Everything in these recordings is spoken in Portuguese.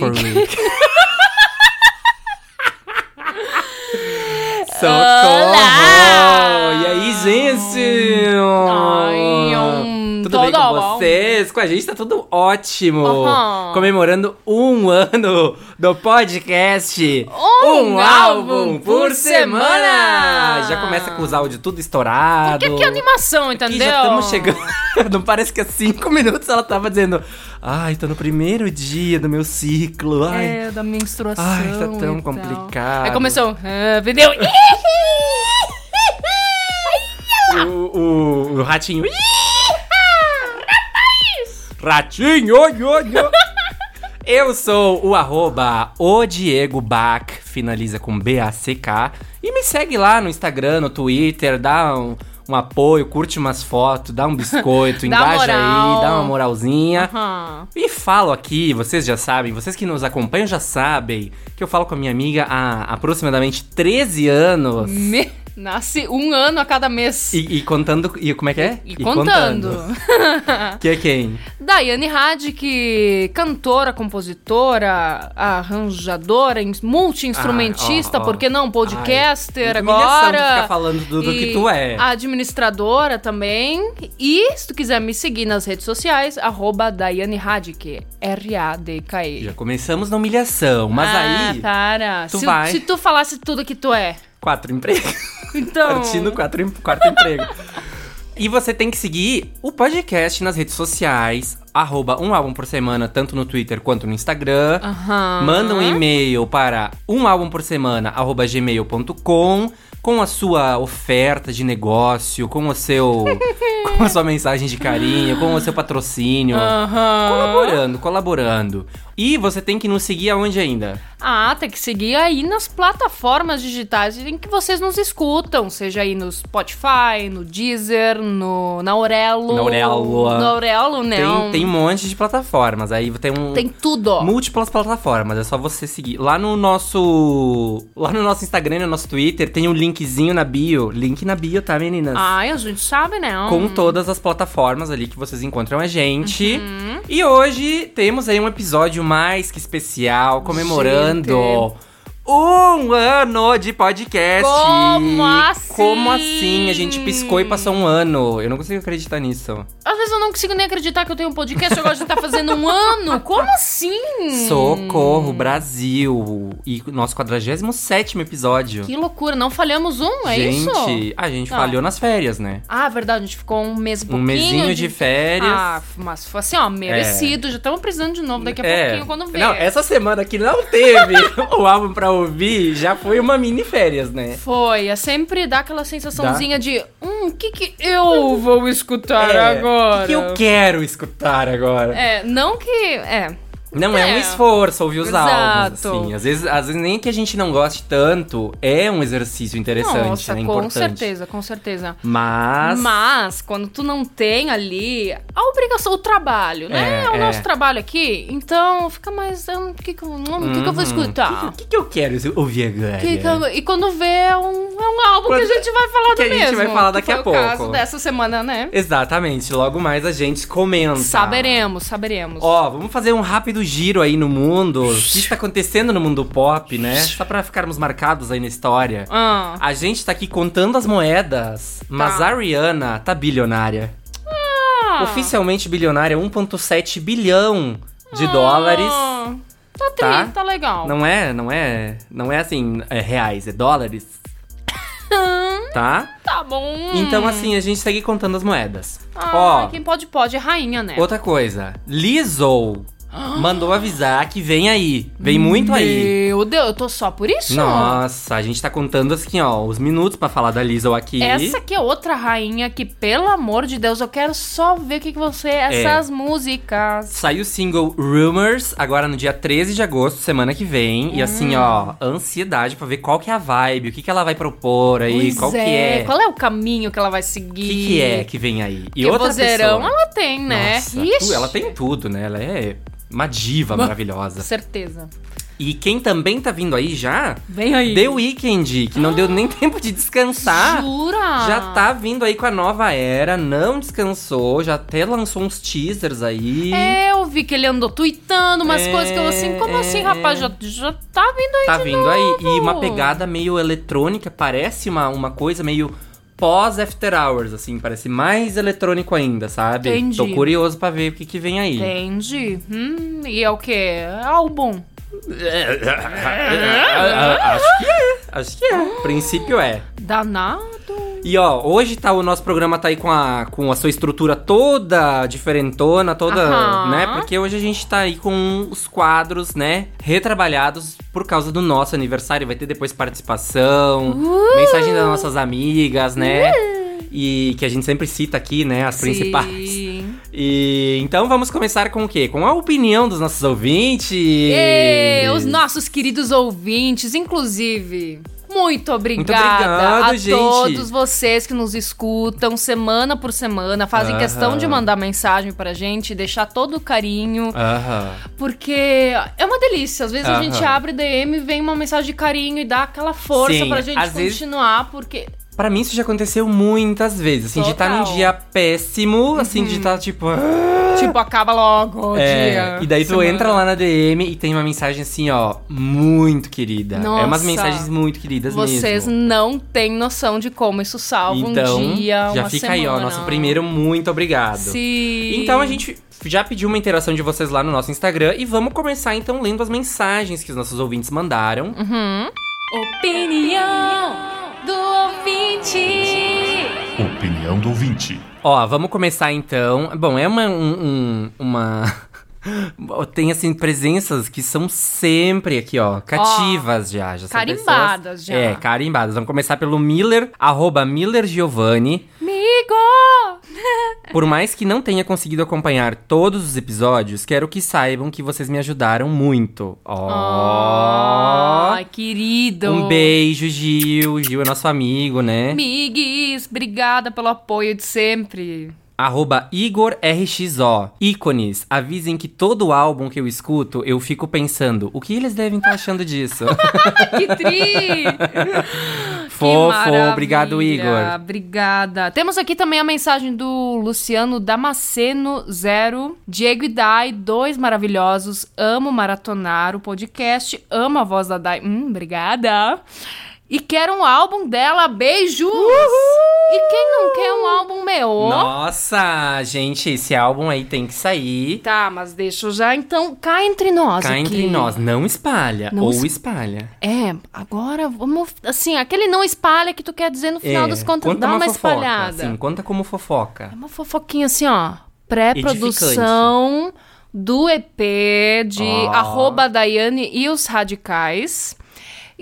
For a week. so cool. Vocês? Com a gente tá tudo ótimo. Aham. Comemorando um ano do podcast. Um álbum por semana. Já começa com os áudios tudo estourado. Que, que animação, Aqui entendeu? já estamos chegando. Não parece que há cinco minutos ela tava dizendo. Ai, tô no primeiro dia do meu ciclo. Ai, É, da menstruação. Ai, tá tão complicado. Aí começou. Ah, video. o, o, o ratinho. Ratinho, yo, yo. Eu sou o arroba o Diego Bach, finaliza com B-A-C-K. E me segue lá no Instagram, no Twitter, dá um, um apoio, curte umas fotos, dá um biscoito, Dá engaja aí, dá uma moralzinha. Aham. E falo aqui, vocês já sabem, vocês que nos acompanham já sabem, que eu falo com a minha amiga há aproximadamente 13 anos. Me- Nasce um ano a cada mês. E, e contando. E como é que é? E contando. Que é quem? Daiane Radic, cantora, compositora, arranjadora, ins- multi-instrumentista, Ah, ó, ó. por que não? Podcaster Ai, agora. ficar falando do- do E que tu é. Administradora também. E se tu quiser me seguir nas redes sociais, arroba Daiane Radic, R-A-D-K-E. Já começamos na humilhação, mas ah, aí. para. tu se, vai. se tu falasse tudo que tu é. Quatro empregos. Então. Partindo quatro, quarto emprego. E você tem que seguir o podcast nas redes sociais, arroba um álbum por semana, tanto no Twitter quanto no Instagram. Aham. Manda um e-mail para um álbum por semana, arroba gmail.com, com a sua oferta de negócio, com o seu. com a sua mensagem de carinho, com o seu patrocínio. Aham. Colaborando, colaborando. E você tem que nos seguir aonde ainda? Ah, tem que seguir aí nas plataformas digitais em que vocês nos escutam, seja aí no Spotify, no Deezer, no na Aurelo. Na Aurelo. Na Aurelo, não. Tem, tem um monte de plataformas. Aí tem um. Tem tudo. Múltiplas plataformas, é só você seguir. Lá no nosso. Lá no nosso Instagram no nosso Twitter tem um linkzinho na bio. Link na bio, tá, meninas? Ai, a gente sabe, né? Com todas as plataformas ali que vocês encontram a gente. Uhum. E hoje temos aí um episódio mais que especial, comemorando um ano de podcast. Como assim? Como assim? A gente piscou e passou um ano. Eu não consigo acreditar nisso. Às vezes eu não consigo nem acreditar que eu tenho um podcast agora a gente tá fazendo um ano. Como assim? Socorro, Brasil! E nosso 47 episódio. Que loucura, não falhamos um, é isso? gente, a gente Não. falhou nas férias, né? Ah, verdade, a gente ficou um mês e Um pouquinho. mesinho de férias. Ah, mas foi assim, ó, merecido. Já estamos precisando de novo daqui a É. pouquinho quando vê. Não, essa semana que não teve o álbum pra ouvir, já foi uma mini férias, né? Foi, é sempre dá aquela sensaçãozinha de, hum, o que que eu vou escutar É, agora? O que eu quero escutar agora? É, não que, é, Não é, um É. esforço ouvir os Exato. álbuns, assim. Às vezes, às vezes nem que a gente não goste tanto, é um exercício interessante, Nossa, né? com Importante. certeza, com certeza. Mas... Mas, quando tu não tem ali a obrigação, o trabalho, né? É, É, o é. nosso trabalho aqui, então fica mais. hum, O que, que, eu- hum, que que eu vou escutar? O que, que eu quero ouvir agora? Que que e quando vê, é um, é um álbum Quando- que a gente vai falar que do a gente mesmo. vai falar que daqui a pouco. o caso dessa semana, né? Exatamente, logo mais a gente comenta. Saberemos, saberemos. Ó, vamos fazer um rápido giro aí no mundo. O que está acontecendo no mundo pop, né? Só pra ficarmos marcados aí na história. Ah. A gente tá aqui contando as moedas, mas a Rihanna tá bilionária. Ah. Oficialmente bilionária, 1.7 bilhão de dólares. Ah, Tá tri, Tá? tá, legal. Não é, não é, não é assim, é reais, é dólares. tá? Tá bom. Então assim, a gente segue contando as moedas. Ah, Ó, quem pode, pode. É rainha, né? outra coisa. Lizzo mandou avisar que vem aí. Vem muito aí. Meu Deus, eu tô só por isso? Nossa, a gente tá contando assim, ó, os minutos pra falar da Lizzo aqui. Essa aqui é outra rainha que, pelo amor de Deus, eu quero só ver o que, que você. Essas músicas. Saiu o single Rumors, agora no dia 13 de agosto, semana que vem. E assim, ó, ansiedade pra ver qual que é a vibe, o que, que ela vai propor aí, Pois qual que é. Qual é o caminho que ela vai O seguir? que, que é que vem aí? E Porque outra vozeirão pessoa. ela tem, né? Nossa, tu- ela tem tudo, né? Ela é uma diva maravilhosa. Certeza. E quem também tá vindo aí já, Vem aí. The Weeknd, que não deu nem tempo de descansar. Jura? Já tá vindo aí com a nova era, não descansou, já até lançou uns teasers aí. É, eu vi que ele andou tweetando umas É, coisas que eu assim, como é, assim, rapaz? Já, já tá vindo aí Tá vindo aí. E novo. uma pegada meio eletrônica, parece uma, uma coisa meio pós After Hours, assim, parece mais eletrônico ainda, sabe? Entendi. Tô curioso pra ver o que, que vem aí. Entendi. Hum, e é o quê? Álbum. Acho que é. Acho que é. Princípio é. Danado. E ó, hoje tá o nosso programa tá aí com a, com a sua estrutura toda diferentona, toda, né? Porque hoje a gente tá aí com os quadros, né, retrabalhados por causa do nosso aniversário, vai ter depois participação, Uh! mensagem das nossas amigas, né? E que a gente sempre cita aqui, né, as principais. E então vamos começar com o quê? Com a opinião dos nossos ouvintes. E os nossos queridos ouvintes, inclusive. Muito obrigada obrigado, a gente. todos vocês que nos escutam semana por semana, fazem Aham. questão de mandar mensagem pra gente, deixar todo o carinho, Aham. porque é uma delícia. Às vezes a Aham. gente abre DM, vem uma mensagem de carinho e dá aquela força Sim, pra gente às vezes- continuar, porque Pra mim isso já aconteceu muitas vezes, assim, de estar num Total. Uhum. dia péssimo, assim, de estar tipo... tipo acaba logo o É, dia. e daí tu semana. entra lá na DM e tem uma mensagem assim, ó, muito querida. Nossa. é umas mensagens muito queridas Vocês mesmo. não têm noção de como isso salva Então, um dia, já fica aí, ó, semana. nosso primeiro muito obrigado. Sim. Então a gente já pediu uma interação de vocês lá no nosso Instagram e vamos começar então lendo as mensagens que os nossos ouvintes mandaram. Uhum. Opinião do ouvinte. Opinião do ouvinte. Ó, vamos começar então. Bom, é uma. um- um- uma... Tem, assim, presenças que são sempre aqui, ó, cativas já. já são carimbadas pessoas- já. É, carimbadas. Vamos começar pelo Miller, arroba Miller Giovanni. Amigo! Por mais que não tenha conseguido acompanhar todos os episódios, quero que saibam que vocês me ajudaram muito. Ó. Ai, querido. um beijo, Gil. Gil é nosso amigo, né? Migues, obrigada pelo apoio de sempre. Arroba Igor RXO. Ícones, avisem que todo álbum que eu escuto, eu fico pensando, o que eles devem estar achando disso? que tri! Fofo, maravilha. obrigado, Igor. Obrigada. Temos aqui também a mensagem do Luciano Damasceno Zero. Diego e Dai, dois maravilhosos. Amo maratonar o podcast. Amo a voz da Dai. Hum, obrigada. E quero um álbum dela. Beijos! E quem não quer um álbum meu? Nossa, gente, esse álbum aí tem que sair. Tá, mas deixa eu já então. Cá entre nós. Cá aqui. entre nós, não espalha. Não ou es- espalha. É, agora vamos. Assim, aquele não espalha que tu quer dizer no final é, das contas, conta dá uma, fofoca, espalhada. Sim, conta como fofoca. É uma fofoquinha assim, ó. Pré-produção do EP de Ó. arroba Daiane e os Radicais.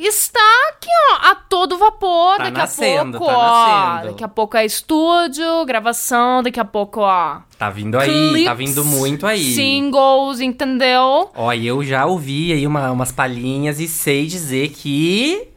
Está aqui, ó, a todo vapor. Tá daqui nascendo, a pouco, tá ó. Daqui a pouco é estúdio, gravação, daqui a pouco, ó. Tá vindo aí, tá clips, vindo muito aí. Singles, entendeu? Ó, e eu já ouvi aí uma- umas palhinhas e sei dizer que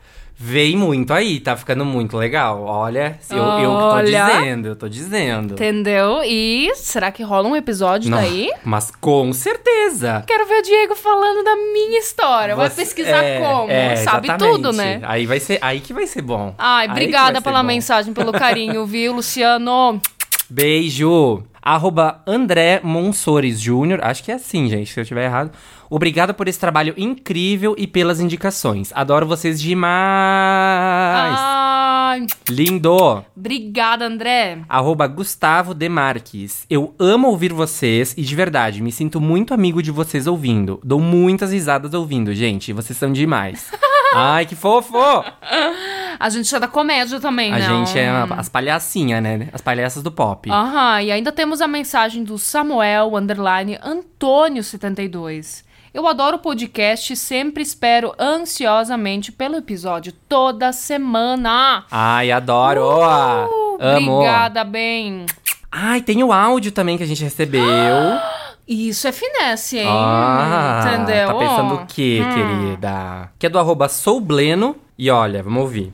vem muito aí, tá ficando muito legal. Olha, eu, eu que tô dizendo, eu tô dizendo. Entendeu? E será que rola um episódio Não, daí? Mas com certeza. Quero ver o Diego falando da minha história. Vai Você- pesquisar é, como? é, Sabe exatamente. tudo, né? Aí vai ser, aí que vai ser bom. Ai, Aí obrigada vai pela mensagem, pelo carinho, viu, Luciano? Beijo. Arroba André Monsores Júnior. Acho que é assim, gente, se eu tiver errado. Obrigado por esse trabalho incrível e pelas indicações. Adoro vocês demais. Ai, Lindo. obrigada, André. Arroba Gustavo Demarques. Eu amo ouvir vocês e de verdade, me sinto muito amigo de vocês ouvindo. Dou muitas risadas ouvindo, gente. Vocês são demais. Ai, que fofo! A gente é da comédia também, A né? gente é as palhacinhas, né? As palhaças do pop. Aham, e ainda temos a mensagem do Samuel, underline, Antônio72. Eu adoro o podcast e sempre espero ansiosamente pelo episódio toda semana. Ai, adoro! Uh, Amo! Obrigada, bem. Ai, tem o áudio também que a gente recebeu. Isso é finesse, hein? Ah, Entendeu? Tá pensando o quê, Hum. querida? Que é do arroba soubleno. E olha, vamos ouvir.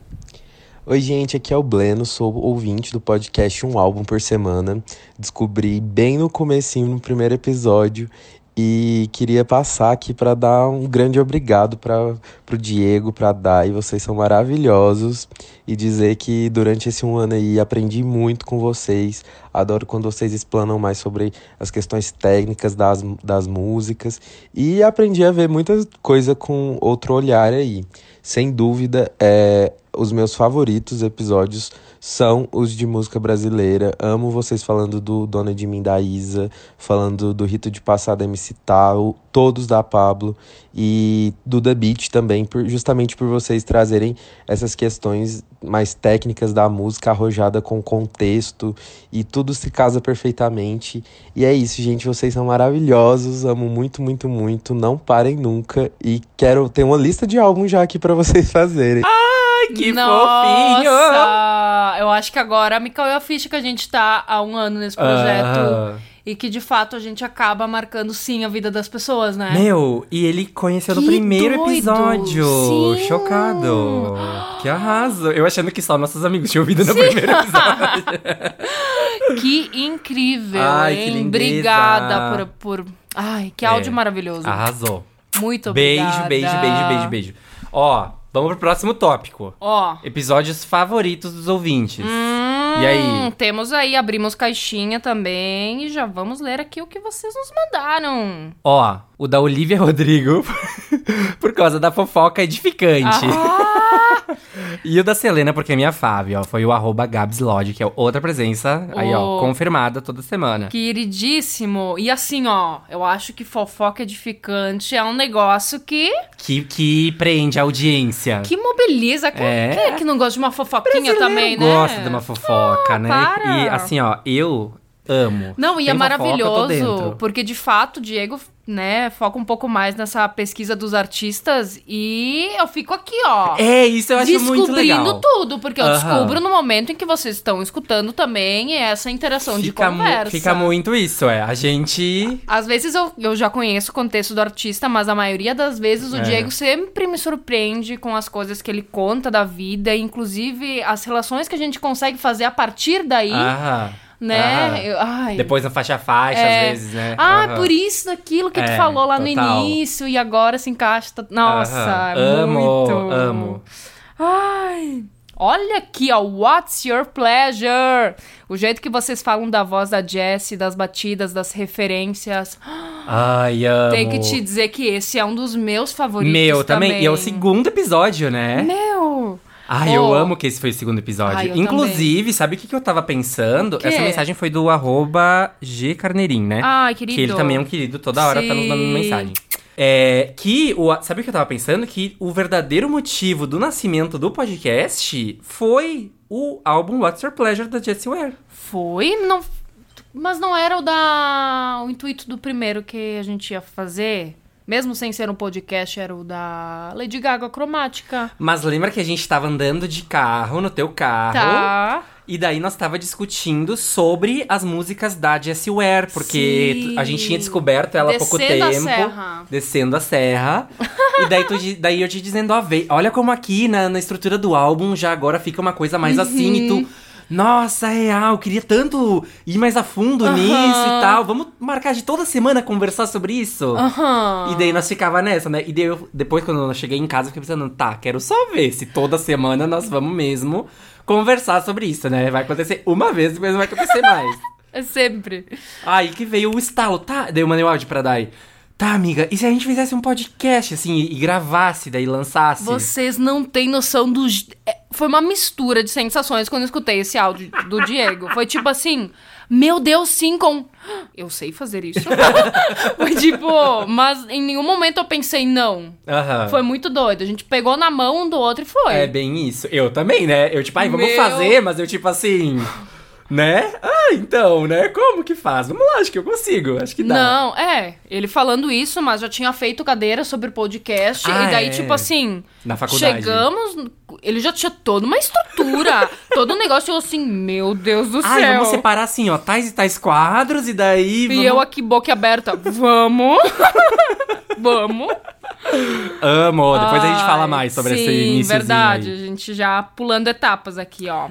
Oi, gente, aqui é o Bleno, sou ouvinte do podcast Um Álbum por Semana. Descobri bem no comecinho, no primeiro episódio, e queria passar aqui para dar um grande obrigado para pro Diego, pra Dai, vocês são maravilhosos, e dizer que durante esse um ano aí aprendi muito com vocês. Adoro quando vocês explanam mais sobre as questões técnicas das, das músicas, e aprendi a ver muita coisa com outro olhar aí. Sem dúvida, é, os meus favoritos episódios são os de música brasileira. Amo vocês falando do Dona de Mim da Isa, falando do Rito de Passada MC Tal, todos da Pablo e do The Beat também, por- justamente por vocês trazerem essas questões mais técnicas da música arrojada com contexto e tudo se casa perfeitamente. E é isso, gente, vocês são maravilhosos, amo muito, muito, muito, não parem nunca e quero ter uma lista de álbuns já aqui pra vocês fazerem. Ai, que Nossa! fofinho! Eu acho que agora me caiu a ficha que a gente tá há um ano nesse projeto. Aham. E que de fato a gente acaba marcando sim a vida das pessoas, né? Meu, e ele conheceu no Que primeiro doido! episódio. Sim! Chocado. Que arraso. Eu achando que só nossos amigos tinham ouvido no primeiro episódio. Que incrível, Ai, hein? que lindeza. Obrigada por, por. Ai, que áudio É. maravilhoso. Arrasou. Muito Beijo, obrigada. beijo, beijo, beijo, beijo. Ó, vamos pro próximo tópico. Ó. Episódios favoritos dos ouvintes. Hum, E aí? Temos aí, abrimos caixinha também e já vamos ler aqui o que vocês nos mandaram. Ó, o da Olivia Rodrigo, por causa da fofoca edificante. Ah! E o da Selena, porque é minha Fábio, ó. Foi o arroba que é outra presença, aí, ó, confirmada toda semana. Queridíssimo. E assim, ó, eu acho que fofoca edificante é um negócio que, Que, que prende a audiência. que mobiliza. Quem É. quem é que não gosta de uma fofoquinha também, né? gosta de uma fofoca, né? para. E assim, ó, eu amo. Não, e Tem é eu tô maravilhoso, porque de fato o Diego, né, foca um pouco mais nessa pesquisa dos artistas e eu fico aqui, ó. É, isso eu acho muito legal. Descobrindo tudo, porque eu descubro no momento em que vocês estão escutando também essa interação de Fica, mu- conversa. fica muito isso, é. A gente. Às vezes eu, eu já conheço o contexto do artista, mas a maioria das vezes o É. Diego sempre me surpreende com as coisas que ele conta da vida, inclusive as relações que a gente consegue fazer a partir daí, Aham. Né? aham. Eu- ai. Depois na faixa a faixa, É. às vezes, né? Ah, Aham. por isso daquilo que tu É, falou lá total. no início e agora se encaixa. Nossa. Amo, muito. amo. Ai. Olha aqui, ó. What's your pleasure? O jeito que vocês falam da voz da Jessie, das batidas, das referências. Ai, amo. Tem que te dizer que esse é um dos meus favoritos. Meu, também. também. E é o segundo episódio, né? Meu. Ai, eu Oh. amo que esse foi o segundo episódio. Ai, eu Inclusive, sabe o que, que eu tava pensando? Essa mensagem foi do arroba G Carneirinho, né? Ai, querido. Que ele também é um querido, toda hora tá nos Sim. mandando mensagem. É, que o, sabe o que eu tava pensando? Que o verdadeiro motivo do nascimento do podcast foi o álbum What's Your Pleasure da Jessie Ware. Foi, não, mas não era o da o intuito do primeiro que a gente ia fazer. Mesmo sem ser um podcast, era o da Lady Gaga Cromática. Mas lembra que a gente tava andando de carro, no teu carro. Tá. E daí nós tava discutindo sobre as músicas da Jessie Ware, porque Sim. a gente tinha descoberto ela há pouco Descendo a tempo. serra. Descendo a serra. e daí, tu, daí eu te dizendo, vê, olha como aqui na, na estrutura do álbum já agora fica uma coisa mais assim e Uhum. tu. Nossa, real, eu queria tanto ir mais a fundo nisso e tal. Vamos marcar de toda semana conversar sobre isso? Aham. E daí nós ficava nessa, né? E daí eu- depois, quando eu cheguei em casa, eu fiquei pensando, tá, quero só ver se toda semana nós vamos mesmo conversar sobre isso, né? Vai acontecer uma vez, depois não vai acontecer mais. É sempre. Aí que veio o estalo, tá? Daí eu mandei o áudio pra Dai. Tá, amiga, e se a gente fizesse um podcast, assim, e, gravasse, daí lançasse? Vocês não têm noção do. é, Foi uma mistura de sensações quando eu escutei esse áudio do Diego. Foi tipo assim. Meu Deus, sim, com. Eu sei fazer isso. Foi tipo. Mas em nenhum momento eu pensei, não. Aham. Foi muito doido. A gente pegou na mão um do outro e foi. É bem isso. Eu também, né? Eu, tipo, ai, vamos Meu- fazer, mas eu, tipo assim. Né? Ah, então, né? Como que faz? Vamos lá, acho que eu consigo. Acho que dá. Não, é. Ele falando isso, mas já tinha feito cadeira sobre podcast. Ah, e daí, é. tipo assim. Na faculdade. Chegamos. Ele já tinha toda uma estrutura. todo um negócio. Eu assim, meu Deus do Ai, céu. vamos separar assim, ó, tais e tais quadros, e daí. E vamos- eu aqui, boca aberta. Vamos. Vamos. Amo. Depois a gente fala Ai, mais sobre sim, esse início. verdade. A gente já pulando etapas aqui, ó.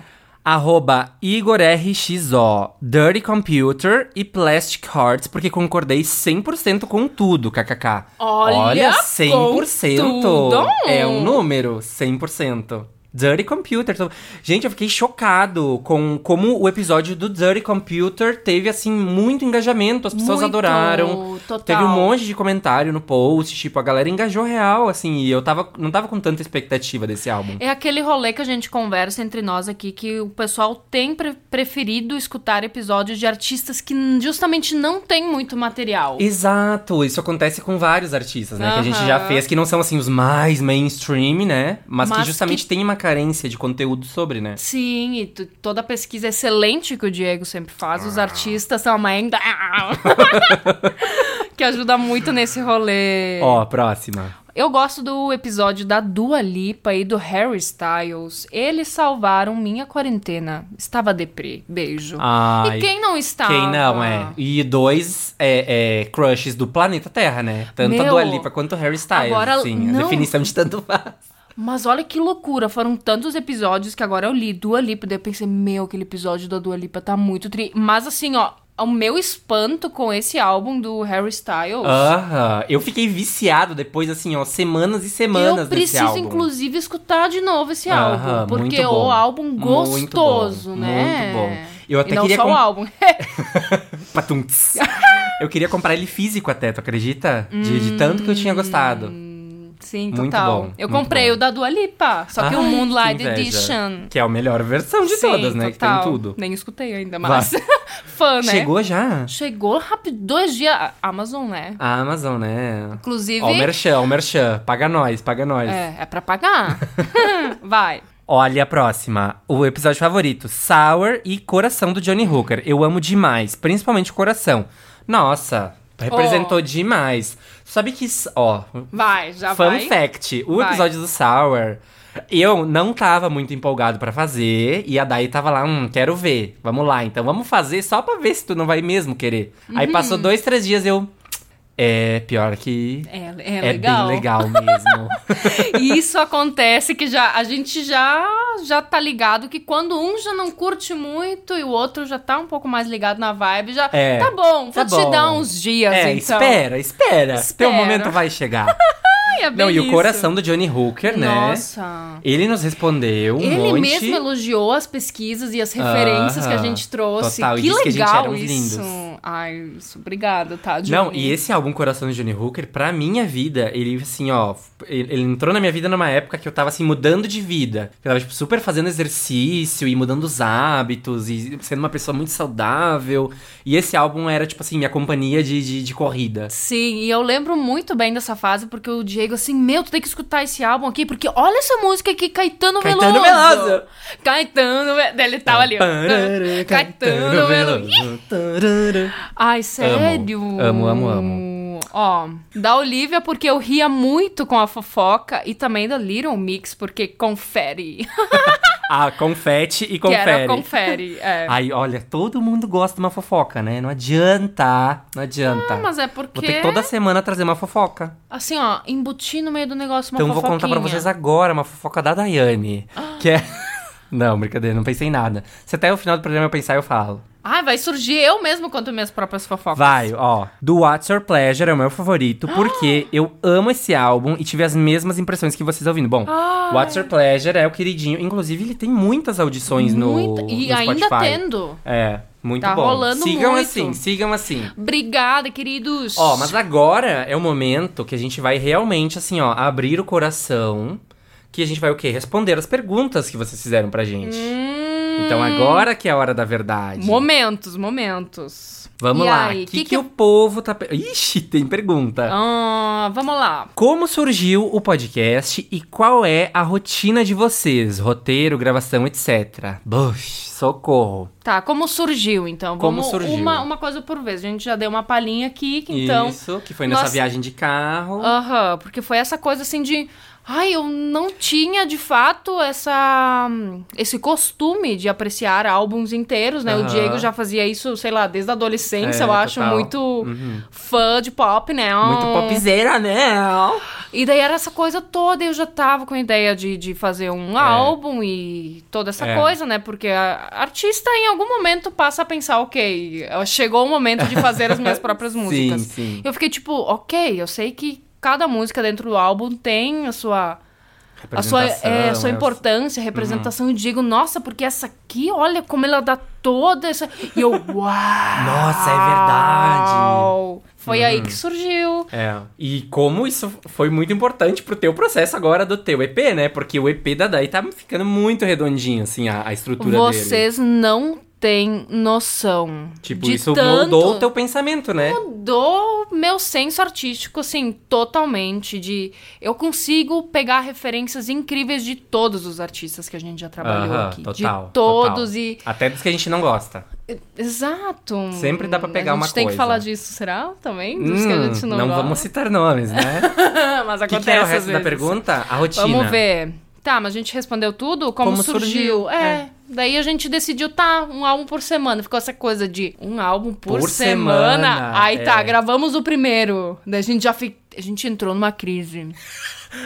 Arroba IgorRXO, Dirty Computer e Plastic Hearts, porque concordei 100% com tudo, kkk. Olha, 100%! com tudo. É um número, 100%. Dirty Computer. tô- Gente, eu fiquei chocado com como o episódio do Dirty Computer teve, assim, muito engajamento. As pessoas Muito, adoraram. total. Teve um monte de comentário no post, tipo, a galera engajou real, assim, e eu tava, não tava com tanta expectativa desse álbum. É aquele rolê que a gente conversa entre nós aqui, que o pessoal tem pre- preferido escutar episódios de artistas que justamente não tem muito material. Exato, isso acontece com vários artistas, né? Que a gente já fez, que não são assim os mais mainstream, né? Mas, Mas que justamente que- tem uma carência de conteúdo sobre, né? Sim, e toda a pesquisa excelente que o Diego sempre faz, Ah. os artistas são uma ainda que ajuda muito nesse rolê. Ó, próxima. Eu gosto do episódio da Dua Lipa e do Harry Styles. Eles salvaram minha quarentena. Estava deprê. Beijo. Ai, e quem não estava? Quem não, é. E dois é, é, crushes do planeta Terra, né? Tanto a Meu, Dua Lipa quanto o Harry Styles, agora, assim. A não. definição de tanto faz. Mas olha que loucura, foram tantos episódios que agora eu li Dua Lipa, daí eu pensei, meu, aquele episódio da Dua Lipa tá muito tri... Mas assim, ó, o meu espanto com esse álbum do Harry Styles... Aham. Eu fiquei viciado depois, assim, ó, semanas e semanas eu preciso, inclusive, escutar de novo esse álbum. Porque muito bom. o álbum Muito gostoso, bom, né? muito bom. Eu até e não queria só o álbum. Patunts. eu queria comprar ele físico até, tu acredita? De, de tanto que eu tinha gostado. Sim, Muito total. bom, eu muito comprei bom. o da Dua Lipa, só que o Ai, Moonlight que. Edition. Que é a melhor versão de Sim, todas, né? total. Que tem tudo. Nem escutei ainda, mas... Fã, né? Chegou já? Chegou rápido, dois dias. Amazon, né? A Amazon, né? Inclusive. Ó, o Merchan, o Merchan. Paga nós, paga nós. É, é pra pagar. Vai. Olha a próxima. O episódio favorito. Sour e Coração do Johnny Hooker. Eu amo demais. Principalmente o Coração. Nossa, representou Oh. demais. Sabe que... Ó, Vai, já Fun vai. fact, o Vai. episódio do Sour, eu não tava muito empolgado pra fazer, e a Daí tava lá, hum, quero ver, vamos lá, então vamos fazer só pra ver se tu não vai mesmo querer. Uhum. Aí passou dois, três dias eu, é, pior que... É, é, É legal. bem legal mesmo. E isso acontece que já a gente já já tá ligado que quando um já não curte muito e o outro já tá um pouco mais ligado na vibe, já É, tá bom, vou tá te bom. dar uns dias é, então. espera, espera, Espera. Teu momento vai chegar. É não, e o coração do Johnny Hooker, né? Nossa. Ele nos respondeu um Ele monte. mesmo elogiou as pesquisas e as referências que a gente trouxe. total, e que disse que a gente legal era uns isso. lindos. Ai, isso, obrigada, tá, Johnny? Não, e esse álbum Coração de Johnny Hooker, pra minha vida, ele, assim, ó, ele, ele entrou na minha vida numa época que eu tava, assim, mudando de vida. Eu tava, tipo, super fazendo exercício e mudando os hábitos e sendo uma pessoa muito saudável. E esse álbum era, tipo assim, minha companhia de, de, de corrida. Sim, e eu lembro muito bem dessa fase, porque o Diego, assim, meu, tu tem que escutar esse álbum aqui, porque olha essa música aqui, Caetano, Caetano Veloso. Veloso. Caetano Veloso. Ele tava ali, ó. Caetano Veloso. Ai, sério? Amo, amo, amo. ó, da Olivia, porque eu ria muito com a fofoca, e também da Little Mix, porque confere. Ah, confete e que confere. era confere, é. Aí, olha, todo mundo gosta de uma fofoca, né? Não adianta. Não adianta. Ah, mas é porque, Vou ter que toda semana trazer uma fofoca. assim, ó, embutir no meio do negócio uma então vou contar pra vocês agora uma fofoca da Daiane. Que é. Não, brincadeira, não pensei em nada. Se até o final do programa eu pensar, eu falo. Ah, vai surgir eu mesmo conto minhas próprias fofocas. Vai, ó. Do What's Your Pleasure é o meu favorito, porque eu amo esse álbum e tive as mesmas impressões que vocês ouvindo. Bom, What's Your Pleasure é o queridinho. Inclusive, ele tem muitas audições no, E no ainda Spotify. tendo. É, muito Tá bom. rolando sigam muito. assim, sigam assim. Obrigada, queridos. Ó, mas agora é o momento que a gente vai realmente, assim, ó, abrir o coração. Que a gente vai o quê? Responder as perguntas que vocês fizeram pra gente. Então agora que é a hora da verdade. Momentos, momentos. Vamos E lá. O que, que, o povo tá. Ixi, tem pergunta. Ah, vamos lá. Como surgiu o podcast e qual é a rotina de vocês? Roteiro, gravação, etc. Bush, socorro. Tá, como surgiu, então? Como Vamos surgiu? Uma, uma coisa por vez. A gente já deu uma palhinha aqui, que então... Isso, que foi nessa Nossa- viagem de carro. Aham, porque foi essa coisa assim de. Ai, eu não tinha de fato essa esse costume de apreciar álbuns inteiros, né? O Aham. Diego já fazia isso, sei lá, desde a adolescência, É, eu acho total. muito Uhum. fã de pop, né? Muito popzeira, né? E daí era essa coisa toda, eu já tava com a ideia de, de fazer um álbum e toda essa É. coisa, né? Porque a artista em algum momento passa a pensar, ok, chegou o momento de fazer as minhas próprias músicas. Sim, sim. Eu fiquei tipo, ok, eu sei que cada música dentro do álbum tem a sua. A sua, Representação, é, a sua é, importância, representação, e digo, nossa, porque essa aqui, olha como ela dá toda essa. E eu, uau! Nossa, é verdade. Foi aí que surgiu. É. E como isso foi muito importante pro teu processo agora do teu EP, né? Porque o EP da Dai tá ficando muito redondinho, assim, a, a estrutura dele. Vocês não têm noção. Tipo, de isso tanto moldou o teu pensamento, né? Mudou meu senso artístico, assim, totalmente. De eu consigo pegar referências incríveis de todos os artistas que a gente já trabalhou Aham, aqui. total, de todos total. e. Até dos que a gente não gosta. Exato. Sempre dá pra pegar a gente uma tem coisa. que falar disso, será? Também? Dos que a Hum, gente não, não gosta. vamos citar nomes, né? Mas O acontece que, que é o resto da vezes. pergunta? A rotina. Vamos ver. Tá, mas a gente respondeu tudo? Como, Como surgiu? surgiu, É. é. Daí a gente decidiu, tá, um álbum por semana. Ficou essa coisa de um álbum por, Por semana. semana, Aí tá, é. gravamos o primeiro. Daí a gente já fi... a gente entrou numa crise.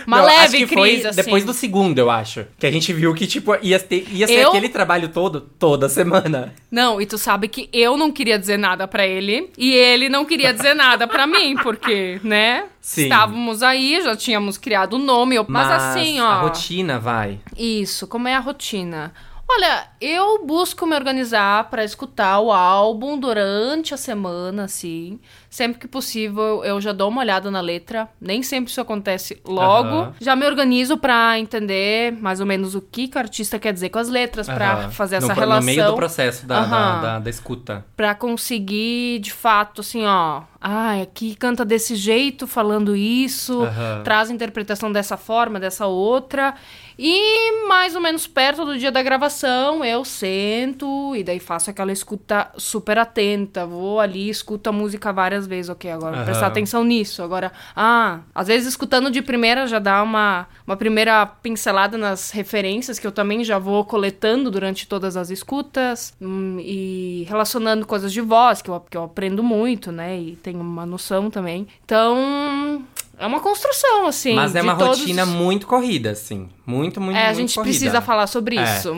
Uma Não, leve crise, assim. depois do segundo, eu acho. Que a gente viu que, tipo, ia, ter, ia ser Eu- aquele trabalho todo, toda semana. Não, e tu sabe que eu não queria dizer nada pra ele e ele não queria dizer nada pra mim, porque, né? Sim. Estávamos aí, já tínhamos criado o nome, eu- mas, assim, ó. A rotina vai. Isso, como é a rotina? Olha, eu busco me organizar pra escutar o álbum durante a semana, assim. Sempre que possível, eu já dou uma olhada na letra. Nem sempre isso acontece logo. Já me organizo pra entender mais ou menos o que, que o artista quer dizer com as letras, pra Aham. fazer essa relação. No meio do processo da, da, da- da escuta. Pra conseguir, de fato, assim, ó. Ah, aqui canta desse jeito, falando isso, traz a interpretação dessa forma, dessa outra. E mais ou menos perto do dia da gravação, eu sento e daí faço aquela escuta super atenta. Vou ali, escuto a música várias vezes. Ok, agora Aham. prestar atenção nisso. Agora, ah, às vezes escutando de primeira já dá uma, uma primeira pincelada nas referências que eu também já vou coletando durante todas as escutas. hum, e relacionando coisas de voz, que eu, que eu aprendo muito, né? E tenho uma noção também. Então. É uma construção, assim. Mas é uma todos- rotina muito corrida, assim. Muito, muito, É, a gente corrida. precisa falar sobre É. isso.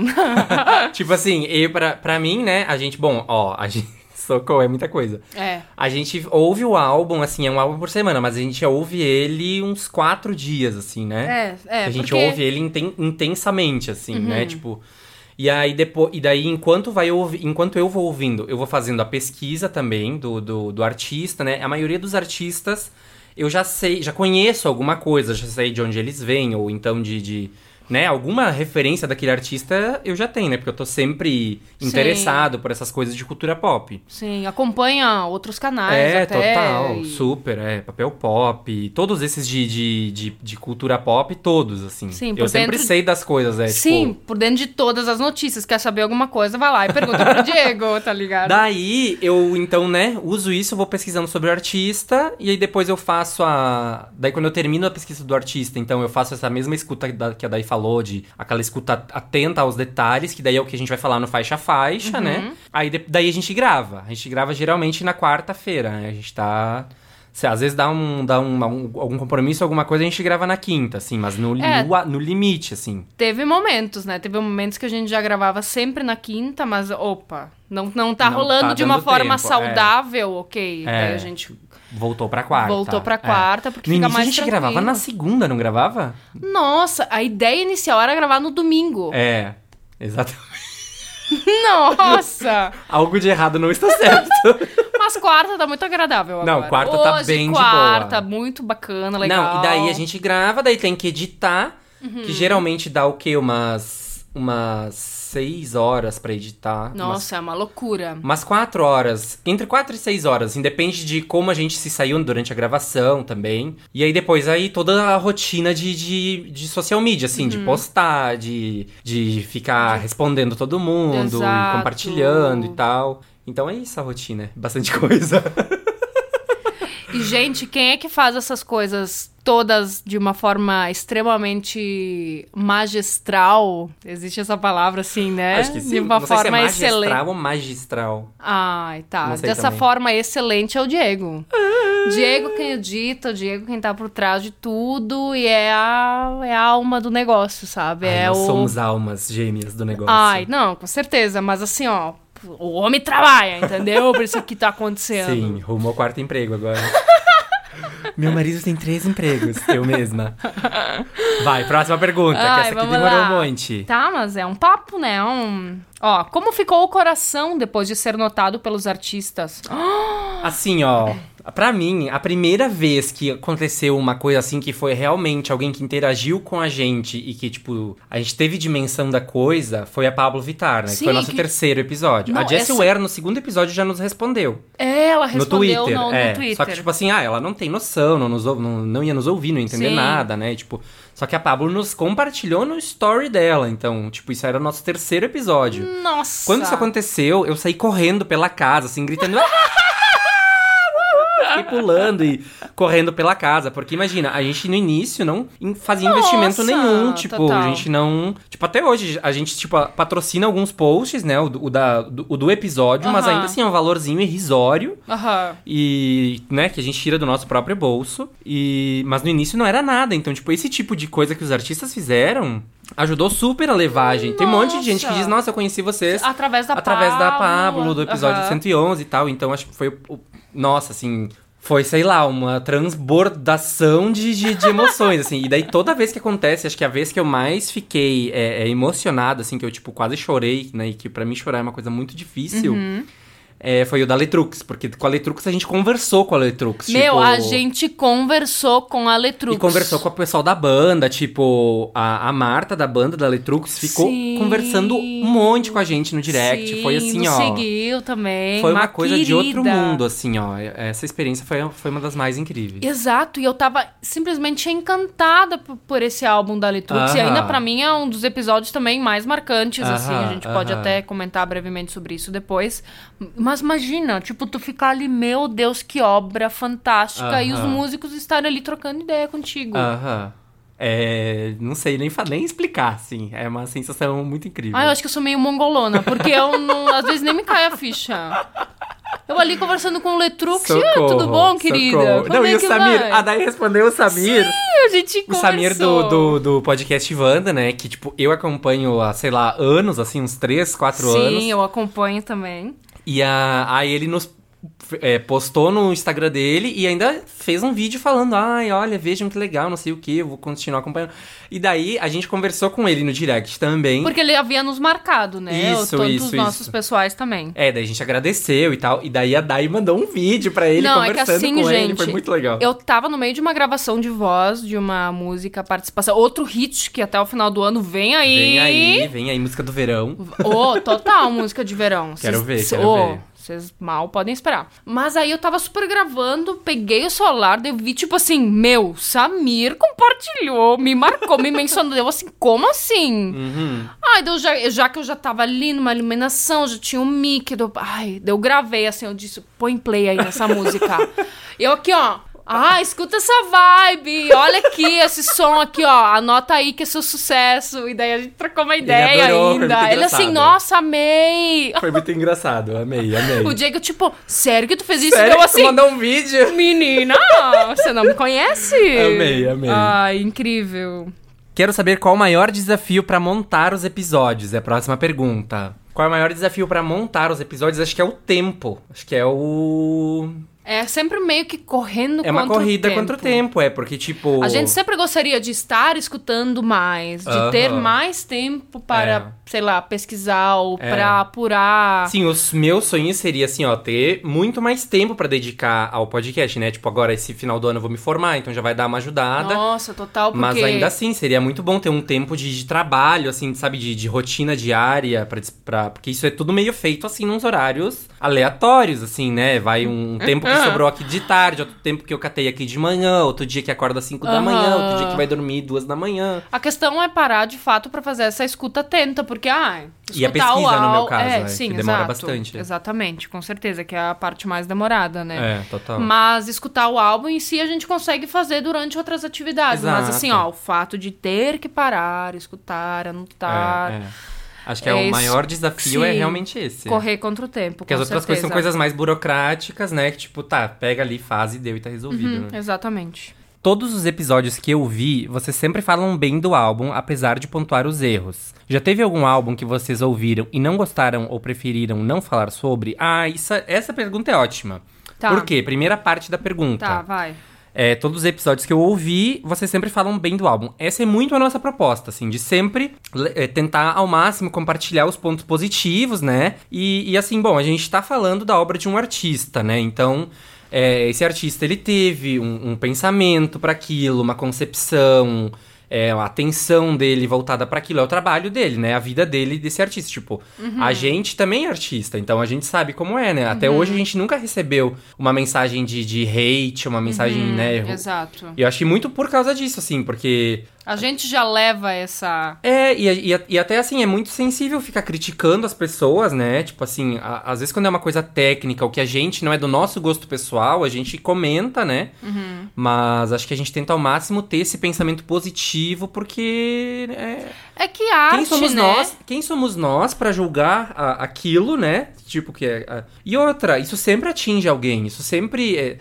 tipo assim, eu, pra, pra mim, né, a gente... Bom, ó, a gente... Socorro, é muita coisa. é. A gente ouve o álbum, assim, é um álbum por semana, mas a gente ouve ele uns quatro dias, assim, né? É, é. a gente porque... Uhum. ouve ele inten- intensamente, assim, né? Tipo. E aí depois. E daí, enquanto vai ouvi, enquanto eu vou ouvindo, eu vou fazendo a pesquisa também do, do, do artista, né? A maioria dos artistas eu já sei, já conheço alguma coisa, já sei de onde eles vêm, ou então de. de né, alguma referência daquele artista eu já tenho, né? Porque eu tô sempre Sim. interessado por essas coisas de cultura pop. Sim, acompanha outros canais é, até. total, e- super, é, papel pop, todos esses de, de, de, de cultura pop, todos, assim. Sim, por eu sempre sei das coisas, é, Sim, tipo... por dentro de todas as notícias. Quer saber alguma coisa, vai lá e pergunta pro Diego, tá ligado? Daí eu, então, né, uso isso, vou pesquisando sobre o artista, e aí depois eu faço a. Daí quando eu termino a pesquisa do artista, então eu faço essa mesma escuta que a Daí falou, de aquela escuta atenta aos detalhes, que daí é o que a gente vai falar no faixa a faixa, Uhum. né? Aí daí a gente grava. A gente grava geralmente na quarta-feira, né? A gente tá. se às vezes dá, um, dá um, um- algum compromisso, alguma coisa, a gente grava na quinta, assim, mas no, É. no, no limite, assim. Teve momentos, né? Teve momentos que a gente já gravava sempre na quinta, mas opa, não, não tá Não rolando tá de uma dando forma tempo, é. saudável, ok. É. Daí a gente Voltou pra quarta. voltou pra É. quarta, porque No fica mais a gente tranquilo. gravava na segunda, não gravava? Nossa, a ideia inicial era gravar no domingo. É, exatamente. Nossa! Algo de errado não está certo. Mas quarta tá muito agradável Não, agora. quarta tá Hoje, bem de quarta, boa. muito bacana, legal. Não, e daí a gente grava, daí tem que editar, Uhum. que geralmente dá o quê? Umas, umas seis horas pra editar. Umas, Nossa, é uma loucura. umas quatro horas. Entre quatro e seis horas. Independe de como a gente se saiu durante a gravação também. E aí depois aí toda a rotina de, de, de social media, assim, Uhum. de postar, de, de ficar respondendo todo mundo, Exato. e compartilhando e tal. Então é isso a rotina, é bastante coisa. E, gente, quem é que faz essas coisas todas de uma forma extremamente magistral? Existe essa palavra assim, né? Acho que sim. De uma Não sei se é forma magistral excelente. ou magistral. Ai, tá. Dessa também. forma excelente é o Diego. Diego quem edita, o Diego quem tá por trás de tudo e é a, é a alma do negócio, sabe? Ai, é nós o... somos almas gêmeas do negócio. Ai, não, com certeza, mas assim, ó, o homem trabalha, entendeu? Por isso que tá acontecendo. Sim, rumo ao quarto emprego agora. Meu marido tem três empregos, eu mesma. Vai, próxima pergunta, que Ai, essa aqui demorou lá. um monte. Tá, mas é um papo, né? Um... Ó, como ficou o coração depois de ser notado pelos artistas? Assim, ó, pra mim, a primeira vez que aconteceu uma coisa assim que foi realmente alguém que interagiu com a gente e que, tipo, a gente teve dimensão da coisa, foi a Pablo Vittar, né? Sim, que foi o nosso que- terceiro episódio. Não, a Jessie essa- Ware, no segundo episódio, já nos respondeu. Ela no respondeu Twitter. no, no é. Twitter. Só que, tipo assim, ah, ela não tem noção, não, nos, não, não ia nos ouvir, não ia entender Sim. nada, né? Tipo, só que a Pablo nos compartilhou no story dela. Então, tipo, isso era o nosso terceiro episódio. Nossa. Quando isso aconteceu, eu saí correndo pela casa, assim, gritando. Fiquei pulando e correndo pela casa. Porque imagina, a gente no início não fazia Nossa, investimento nenhum. Tipo, total. a gente não. Tipo, até hoje, a gente, tipo, patrocina alguns posts, né? O, do- o da, do, o do episódio, mas Aham. ainda assim é um valorzinho irrisório. Aham. E, né, que a gente tira do nosso próprio bolso. E, mas no início não era nada. Então, tipo, esse tipo de coisa que os artistas fizeram ajudou super a levar gente. Tem um monte de gente que Nossa. diz, nossa, eu conheci vocês Através da através da Pablo. Do episódio Aham. 111 e tal. Então, acho que foi. o- Nossa, assim. Foi, sei lá, uma transbordação de, de, de emoções, assim. E daí, toda vez que acontece, acho que a vez que eu mais fiquei é, é, emocionado, assim, que eu, tipo, quase chorei, né? E que pra mim chorar é uma coisa muito difícil. Uhum. É, foi o da Letrux, porque com a Letrux a gente conversou com a Letrux. Meu, tipo, a gente conversou com a Letrux. E conversou com o pessoal da banda, tipo, a, a Marta da banda da Letrux ficou Sim. conversando um monte com a gente no direct. Sim, foi assim, ó. seguiu também. Foi uma, coisa de outro querida. mundo, assim, ó. Essa experiência foi, foi uma das mais incríveis. Exato, e eu tava simplesmente encantada por, por esse álbum da Letrux. E Aham. ainda pra mim é um dos episódios também mais marcantes, assim. A gente pode aham. até comentar brevemente sobre isso depois. Mas imagina, tipo, tu ficar ali, meu Deus, que obra fantástica. E os músicos estarem ali trocando ideia contigo. Aham. É, não sei nem, nem explicar, assim. É uma sensação muito incrível. Ah, eu acho que eu sou meio mongolona, porque eu não, às vezes nem me cai a ficha. Eu ali conversando com o Letrux, "Ah, Socorro, tudo bom, querida? socorro. Como Não, é e o Samir, vai?" a Daí respondeu o Samir. a gente O Samir do, conversou. do, do podcast Wanda, né? Que, tipo, eu acompanho há, sei lá, anos, assim, uns 3, 4 anos. Sim, eu acompanho também. E a, aí ele nos é, postou no Instagram dele e ainda fez um vídeo falando: ai, olha, vejam que legal, não sei o que, eu vou continuar acompanhando. E daí a gente conversou com ele no direct também. Porque ele havia nos marcado, né? Isso, Todos isso, os nossos isso. pessoais também. É, daí a gente agradeceu e tal. E daí a Dai mandou um vídeo pra ele Não, é que conversando assim, com gente. ele. Foi muito legal. Eu tava no meio de uma gravação de voz de uma música, participação. Outro hit que até o final do ano vem aí. Vem aí, vem aí, música do verão. Ô, total música de verão. Quero Cês- ver, quero ô, ver. Vocês mal podem esperar. Mas aí eu tava super gravando, peguei o celular, daí eu vi, tipo assim, meu, Samir compartilhou, me marcou, me mencionou. Deu assim, como assim? Uhum. Ai, deu já, já que eu já tava ali numa iluminação, já tinha um mic, deu, ai, eu gravei assim, eu disse, põe play aí nessa música. Eu aqui, ó. Ah, escuta essa vibe. Olha aqui esse som aqui, ó. Anota aí que é seu sucesso. E daí a gente trocou uma ideia adorou, foi ainda. muito Ele assim, nossa, amei. Foi muito engraçado, amei, amei. O Diego, tipo, sério que tu fez isso? Sério tu assim, mandou um vídeo? menina, você não me conhece? Amei, amei. Ai, incrível. Quero saber qual o maior desafio pra montar os episódios. É a próxima pergunta. Qual é o maior desafio pra montar os episódios? Acho que é o tempo. Acho que é o. É sempre meio que correndo É uma contra o corrida tempo. contra o tempo, é, porque tipo. A gente sempre gostaria de estar escutando mais, de Aham. ter mais tempo para, É. sei lá, pesquisar ou É. pra apurar. Sim, os meus sonhos seria assim, ó, ter muito mais tempo pra dedicar ao podcast, né? Tipo, agora esse final do ano eu vou me formar, então já vai dar uma ajudada. Nossa, total, porque... Mas ainda assim, seria muito bom ter um tempo de, de trabalho, assim, sabe, de, de rotina diária, pra, pra- porque isso é tudo meio feito, assim, nos horários aleatórios, assim, né? Vai um tempo que sobrou aqui de tarde, outro tempo que eu catei aqui de manhã, outro dia que acorda às 5 da Aham. manhã, outro dia que vai dormir duas da manhã. A questão é parar de fato pra fazer essa escuta atenta, porque, ah, E a pesquisa, no meu caso, é, é, sim, que demora exato. bastante. Exatamente, com certeza, que é a parte mais demorada, né? É, total. Mas escutar o álbum em si a gente consegue fazer durante outras atividades. Mas Exato. assim, ó, o fato de ter que parar, escutar, anotar, É, é. Acho que é, É o maior desafio é Sim. realmente esse. correr contra o tempo. Porque as outras coisas são certeza. coisas mais burocráticas, né? Que tipo, tá, pega ali, faz e deu e tá resolvido. Uhum, né? Exatamente. Todos os episódios que eu vi, vocês sempre falam bem do álbum, apesar de pontuar os erros. Já teve algum álbum que vocês ouviram e não gostaram ou preferiram não falar sobre? Ah, isso, essa pergunta é ótima. Tá. Por quê? Primeira parte da pergunta. Tá, vai. É, todos os episódios que eu ouvi, vocês sempre falam bem do álbum. Essa é muito a nossa proposta, assim, de sempre é, tentar ao máximo compartilhar os pontos positivos, né? E, e, assim, bom, a gente tá falando da obra de um artista, né? Então, é, esse artista, ele teve um, um pensamento para aquilo, uma concepção, é, a atenção dele voltada para aquilo. É o trabalho dele, né? A vida dele, desse artista. Tipo, a gente também é artista, então a gente sabe como é, né? Até hoje a gente nunca recebeu uma mensagem de, de hate, uma mensagem, né? Exato. E eu achei muito por causa disso, assim, porque. A gente já leva essa. É, e, e, e até assim, é muito sensível ficar criticando as pessoas, né? Tipo assim, a- às vezes quando é uma coisa técnica, o que a gente não é do nosso gosto pessoal, a gente comenta, né? Uhum. Mas acho que a gente tenta ao máximo ter esse pensamento positivo, porque. É, É que arte, quem somos né? nós? Quem somos nós pra julgar a- aquilo, né? Tipo que é. a- E outra, isso sempre atinge alguém. Isso sempre. é-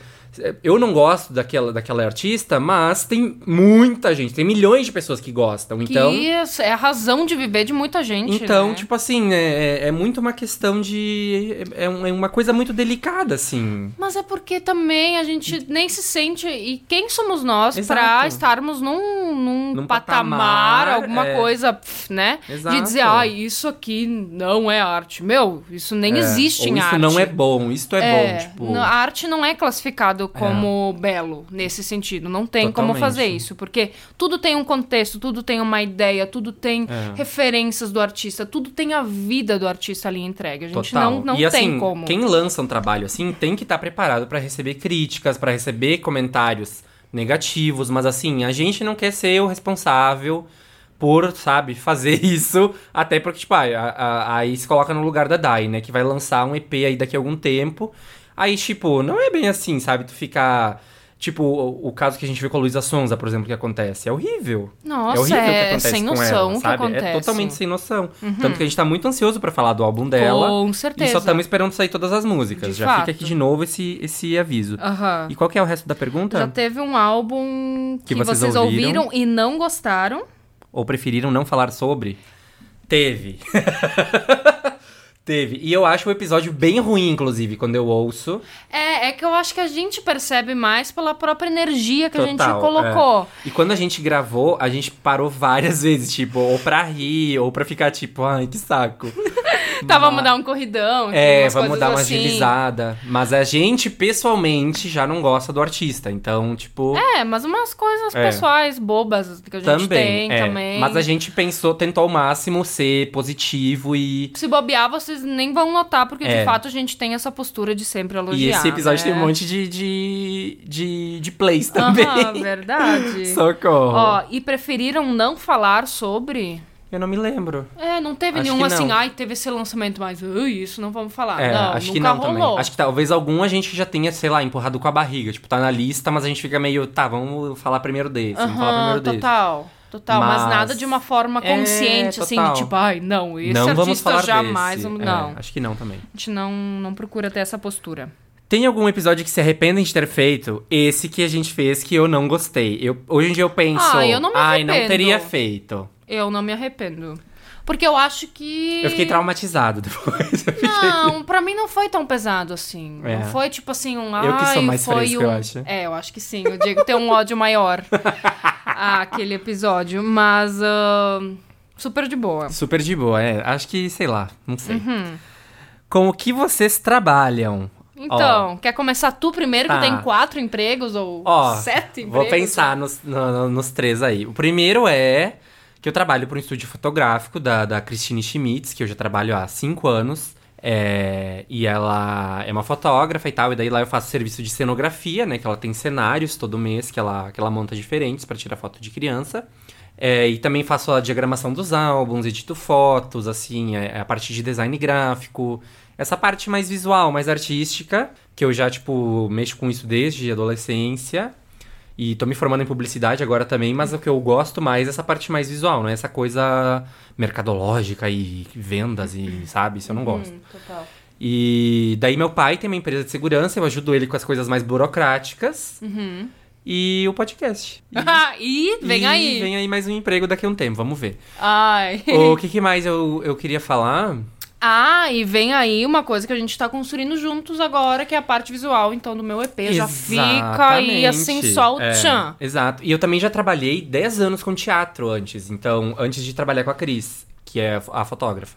eu não gosto daquela, daquela artista, mas tem muita gente, tem milhões de pessoas que gostam. Que Então. isso é a razão de viver de muita gente. Então, né? tipo assim, é, é- é muito uma questão de. É, é é uma coisa muito delicada, assim. Mas é porque também a gente nem se sente. E quem somos nós pra estarmos num, num, Num patamar, patamar, alguma é. coisa, né? Exato. De dizer, ah, isso aqui não é arte. Meu, isso nem É, existe ou em isso arte. não é bom, isto é, bom, tipo. A arte não é classificado como belo nesse sentido. Não tem como Totalmente. fazer isso. Porque tudo tem um contexto, tudo tem uma ideia, tudo tem É. referências do artista, tudo tem a vida do artista ali entregue. A gente Total. não, não e tem assim, como. quem lança um trabalho assim tem que estar preparado pra receber críticas, pra receber comentários negativos, mas assim, a gente não quer ser o responsável por, sabe, fazer isso, até porque, tipo, ah, a- a- aí se coloca no lugar da Dai, né, que vai lançar um EP aí daqui a algum tempo, aí, tipo, não é bem assim, sabe, tu ficar... Tipo, o, o caso que a gente viu com a Luísa Sonza, por exemplo, que acontece. É horrível. Nossa, é horrível o que é acontece sem com noção ela, o que sabe? acontece. É totalmente sem noção. Tanto que a gente tá muito ansioso pra falar do álbum dela. Com certeza. E só estamos esperando sair todas as músicas. De Já fato. fica aqui de novo esse, esse aviso. Aham. E qual que é o resto da pergunta? Já teve um álbum que, Que vocês vocês, ouviram? ouviram e não gostaram. Ou preferiram não falar sobre? Teve. Teve. E eu acho o episódio bem ruim, inclusive, quando eu ouço. É, é que eu acho que a gente percebe mais pela própria energia que a gente Total, colocou. é. E quando a gente gravou, a gente parou várias vezes, tipo, ou pra rir, ou pra ficar tipo, ai, que saco. Tá, vamos dar um corridão. É, vamos dar uma assim. agilizada. Mas a gente, pessoalmente, já não gosta do artista. Então, tipo. É, mas umas coisas É. pessoais, bobas, que a gente também. tem é. também. Mas a gente pensou, tentou ao máximo ser positivo e. Se bobear, vocês nem vão notar, porque É. de fato a gente tem essa postura de sempre elogiar. E esse episódio né? tem um monte de, de, de, de plays também. Aham, verdade. Socorro. Ó, e preferiram não falar sobre. Eu não me lembro. É, não teve Acho nenhum assim, ai, teve esse lançamento, mas ui, isso não vamos falar. É, não, acho que não rolou. também. Acho que talvez algum a gente já tenha, sei lá, empurrado com a barriga. Tipo, tá na lista, mas a gente fica meio, tá, vamos falar primeiro desse, vamos falar primeiro desse. total. Total, mas... Mas- nada de uma forma É, consciente, assim, total. de tipo, ai, não, esse não artista jamais. desse. É, Não, acho que não também. a gente não, não procura ter essa postura. Tem algum episódio que se arrependem de ter feito? Esse que a gente fez que eu não gostei. Eu, hoje em dia eu penso, Ah, eu não me ai, não arrependo." teria feito. Eu não me arrependo. Porque eu acho que. Eu fiquei traumatizado depois. Fiquei- Não, pra mim não foi tão pesado assim. É. Não foi tipo assim um. Eu que sou "Ai, mais foi fresco, um... eu acho. É, eu acho que sim. O Diego tem um ódio maior àquele episódio. Mas. ah, super de boa. Super de boa, é. Acho que, sei lá, não sei. Uhum. Com o que vocês trabalham? Então, quer começar tu primeiro, Tá. que tem quatro empregos ou Ó, sete empregos? vou pensar nos, no- no- nos três aí. O primeiro é que eu trabalho para um estúdio fotográfico da, da Christine Schmitz, que eu já trabalho há cinco anos. É, e ela é uma fotógrafa e tal, e daí lá eu faço serviço de cenografia, né? Que ela tem cenários todo mês que ela, que ela monta diferentes para tirar foto de criança. É, e também faço a diagramação dos álbuns, edito fotos, assim, é, a parte de design gráfico. Essa parte mais visual, mais artística, que eu já, tipo, mexo com isso desde adolescência. E tô me formando em publicidade agora também, mas o que eu gosto mais é essa parte mais visual, né? Essa coisa mercadológica e vendas e, sabe? Isso eu não gosto. Hum, total. E daí meu pai tem uma empresa de segurança, eu ajudo ele com as coisas mais burocráticas. Uhum. E o podcast. E, e vem e aí. Vem aí mais um emprego daqui a um tempo, vamos ver. Ai. o que, que mais eu, eu queria falar? Ah, e vem aí uma coisa que a gente tá construindo juntos agora, que é a parte visual, então, do meu EP. Já fica aí, assim, Exatamente. só o É, tchan. Exato. E eu também já trabalhei 10 anos com teatro antes. Então, antes de trabalhar com a Cris, que é a fotógrafa.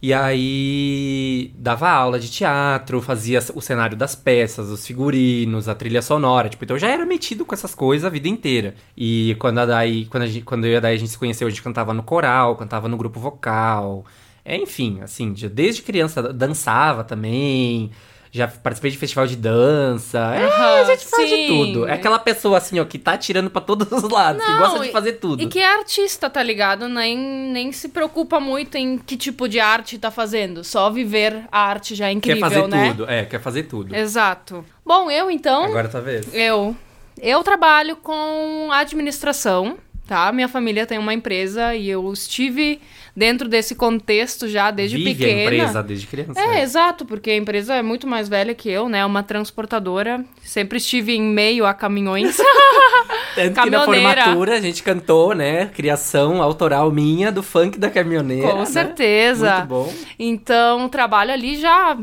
E aí, dava aula de teatro, fazia o cenário das peças, os figurinos, a trilha sonora. Tipo, então eu já era metido com essas coisas a vida inteira. E quando, a Dai, quando, a gente, quando eu e a Dai a gente se conheceu, a gente cantava no coral, cantava no grupo vocal. É, enfim, assim, já desde criança dançava também. Já participei de festival de dança. É, a gente faz de sim. tudo. É aquela pessoa assim, ó, que tá tirando pra todos os lados, que gosta de fazer tudo. E que é artista, tá ligado? Nem, nem se preocupa muito em que tipo de arte tá fazendo. Só viver a arte já é quer incrível, fazer né? tudo. É, quer fazer tudo. Exato. Bom, eu então. Agora tá vendo? Eu. Eu trabalho com administração, tá? Minha família tem uma empresa e eu estive dentro desse contexto já desde Vive pequena. a empresa desde criança. É, exato, porque a empresa é muito mais velha que eu, né? Uma transportadora. Sempre estive em meio a caminhões. Tanto que na formatura a gente cantou, né? Criação autoral minha do funk da caminhoneira. Com né? certeza. Muito bom. Então, trabalho ali já.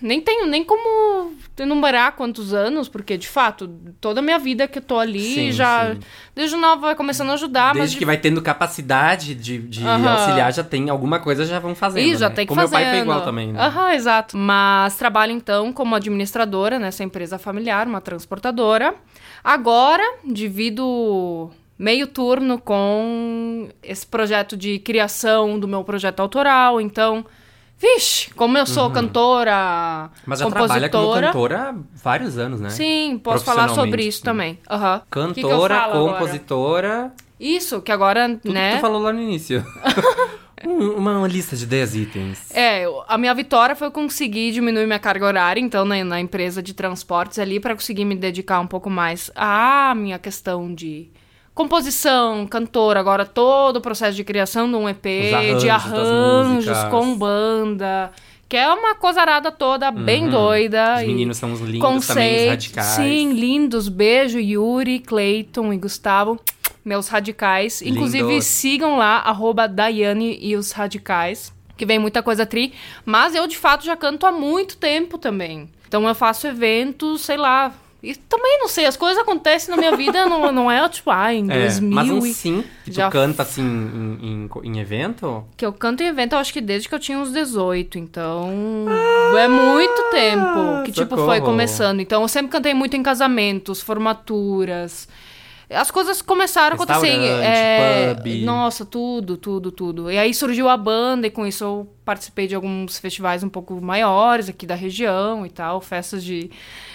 Nem tenho nem como enumerar quantos anos, porque de fato, toda a minha vida que eu tô ali Sim, já. sim. Desde nova vai começando a ajudar, mas. Desde de que vai tendo capacidade de, de auxiliar, já tem alguma coisa, já vão fazendo. Ih, já né? tem que Como meu fazer. pai foi igual também, né? Aham, exato. Mas trabalho então como administradora nessa empresa familiar, uma transportadora. Agora, divido meio turno com esse projeto de criação do meu projeto autoral. Então, vixe, como eu sou cantora, Uhum. Mas já trabalha como compositora. cantora há vários anos, né? Sim, posso falar sobre isso também. Aham. Que que Cantora, falo agora? compositora. Isso, que agora, Tudo né? que tu falou lá no início. Um- uma lista de 10 itens. É, a minha vitória foi conseguir diminuir minha carga horária, então, na, na empresa de transportes ali, para conseguir me dedicar um pouco mais à minha questão de composição, cantora, agora todo o processo de criação de um EP, Os arranjos de arranjos com banda, que é uma cozarada toda bem doida. Os meninos são os lindos também, os conceito- radicais. Sim, lindos. Beijo, Yuri, Clayton e Gustavo. Meus radicais. Inclusive, Lindos. sigam lá, arroba Daiane e os radicais. Que vem muita coisa tri. Mas eu, de fato, já canto há muito tempo também. Então eu faço eventos, sei lá. E também não sei, as coisas acontecem na minha vida, não, não é tipo, ah, em É, 2000 mas um e- sim que tu já canta assim em, em, em evento? Que eu canto em evento, eu acho que desde que eu tinha uns 18, então. é muito tempo que, tipo, foi socorro. começando. Então, eu sempre cantei muito em casamentos, formaturas. As coisas começaram a acontecer. É, pub. Nossa, tudo, tudo, tudo. E aí surgiu a banda, e com isso eu participei de alguns festivais um pouco maiores aqui da região e tal, festas de,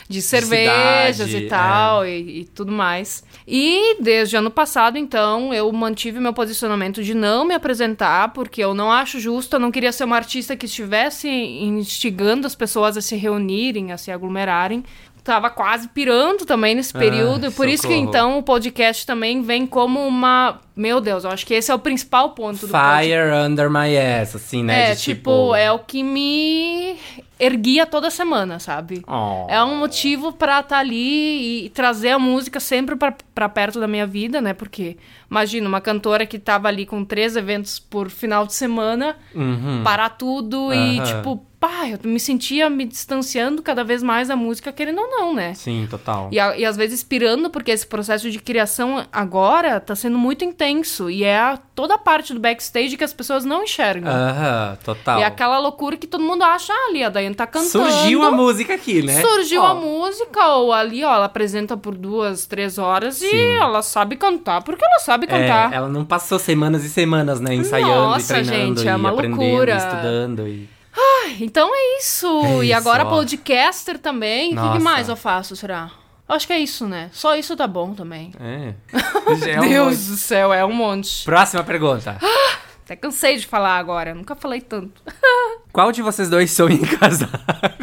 de cervejas cidade, e tal, e, e tudo mais. E desde ano passado, então, eu mantive meu posicionamento de não me apresentar, porque eu não acho justo, eu não queria ser uma artista que estivesse instigando as pessoas a se reunirem, a se aglomerarem. Tava quase pirando também nesse Ai, período. Por isso que, socorro. então, o podcast também vem como uma. Meu Deus, eu acho que esse é o principal ponto do podcast. Fire under my ass, assim, né? É, de, tipo, é o que me erguia toda semana, sabe? Oh. É um motivo pra estar ali e trazer a música sempre pra, pra perto da minha vida, né? Porque, imagina, uma cantora que tava ali com três eventos por final de semana, Uhum. parar tudo e, Aham. tipo, pá, eu me sentia me distanciando cada vez mais da música, querendo ou não, né? Sim, total. E, e às vezes pirando, porque esse processo de criação agora tá sendo muito intenso. E é a- toda a parte do backstage que as pessoas não enxergam. Aham, total. E é aquela loucura que todo mundo acha, ah, ali, a Daiane tá cantando. Surgiu a música aqui, né? Surgiu Ó, a música, ou ali, ó, ela apresenta por duas, três horas e Sim. ela sabe cantar, porque ela sabe É, cantar. ela não passou semanas e semanas, né? Ensaiando Nossa, e treinando gente, é e uma aprendendo loucura. e estudando. E... Então é isso. É e isso, agora ó. podcaster também. O que, que mais eu faço, será? Acho que é isso, né? Só isso tá bom também. É. Já é um Deus monte. do céu, é um monte. Próxima pergunta. Até cansei de falar agora, nunca falei tanto. Qual de vocês dois sonha em casar?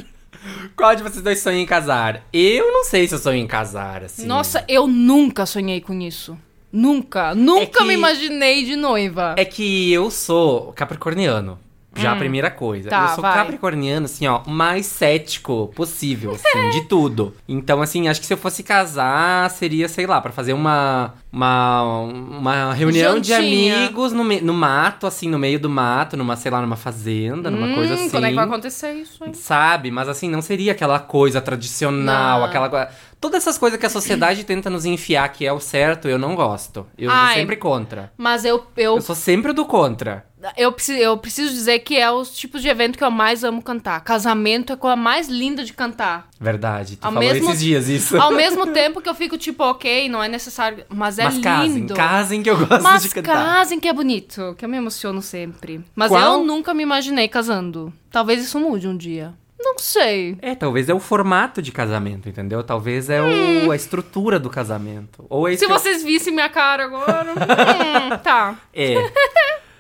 Qual de vocês dois sonha em casar? Eu não sei se eu sonho em casar, assim. Nossa, eu nunca sonhei com isso. Nunca, nunca que- me imaginei de noiva. É que eu sou capricorniano. Já a primeira coisa. Hum. Tá, eu sou vai. capricorniano, assim, ó, mais cético possível, assim, de tudo. Então, assim, acho que se eu fosse casar, seria, sei lá, pra fazer uma. Uma, uma reunião de amigos no, no mato, assim, no meio do mato, numa, sei lá, numa fazenda, numa Hum, coisa assim. Quando é que vai acontecer isso, hein? Sabe? Mas assim, não seria aquela coisa tradicional, Não. aquela coisa. Todas essas coisas que a sociedade tenta nos enfiar que é o certo, eu não gosto. Eu sou Ai. sempre contra. Mas eu, eu, Eu sou sempre do contra. Eu, preciso, eu preciso dizer que é os tipos de evento que eu mais amo cantar. Casamento é a coisa mais linda de cantar. Verdade. Tu Ao falou mesmo- esses dias isso. Ao mesmo tempo que eu fico tipo, ok, não é necessário, mas é Mas casem, lindo. casem que eu gosto Mas de cantar. casem que é bonito, que eu me emociono sempre. Mas Qual- eu nunca me imaginei casando. Talvez isso mude um dia. Não sei. É, talvez é o formato de casamento, entendeu? Talvez é o, a estrutura do casamento. Ou é Se que eu- vocês vissem minha cara agora. hum, tá, É.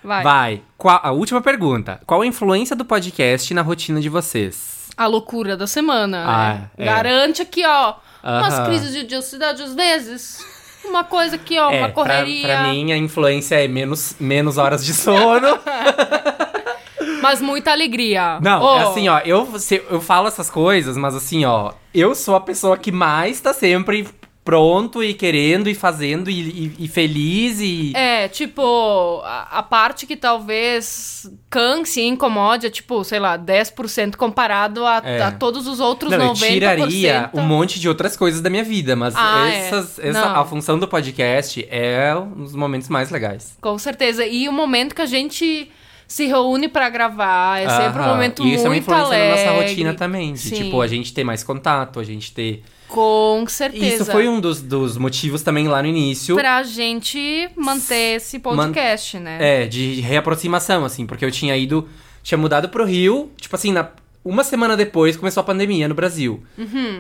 vai. Vai. Qual- a última pergunta. Qual a influência do podcast na rotina de vocês? A loucura da semana. Ah, né? é. Garante aqui, ó. Umas Aham. crises de ansiedade às vezes. Uma coisa aqui, ó, é, uma pra, correria. pra mim a influência é menos, menos horas de sono. Mas muita alegria. Não, é assim, ó, eu, eu falo essas coisas, mas assim, ó, eu sou a pessoa que mais tá sempre pronto e querendo e fazendo e, e- e feliz e. É, tipo, a, a parte que talvez canse e incomode é, tipo, sei lá, 10% comparado a, É. a todos os outros Não, eu 90%. tiraria um monte de outras coisas da minha vida, mas Ah, é. essas, essa, Não. a função do podcast é um dos momentos mais legais. Com certeza. E o momento que a gente se reúne pra gravar é sempre um momento E isso é uma muito influência na alegre. nossa rotina também. De, tipo, a gente ter mais contato, a gente ter. Com certeza. Isso foi um dos, dos motivos também lá no início. Pra gente manter esse podcast, né? É, de reaproximação, assim, porque eu tinha ido. Tinha mudado pro Rio, tipo assim, na, uma semana depois começou a pandemia no Brasil.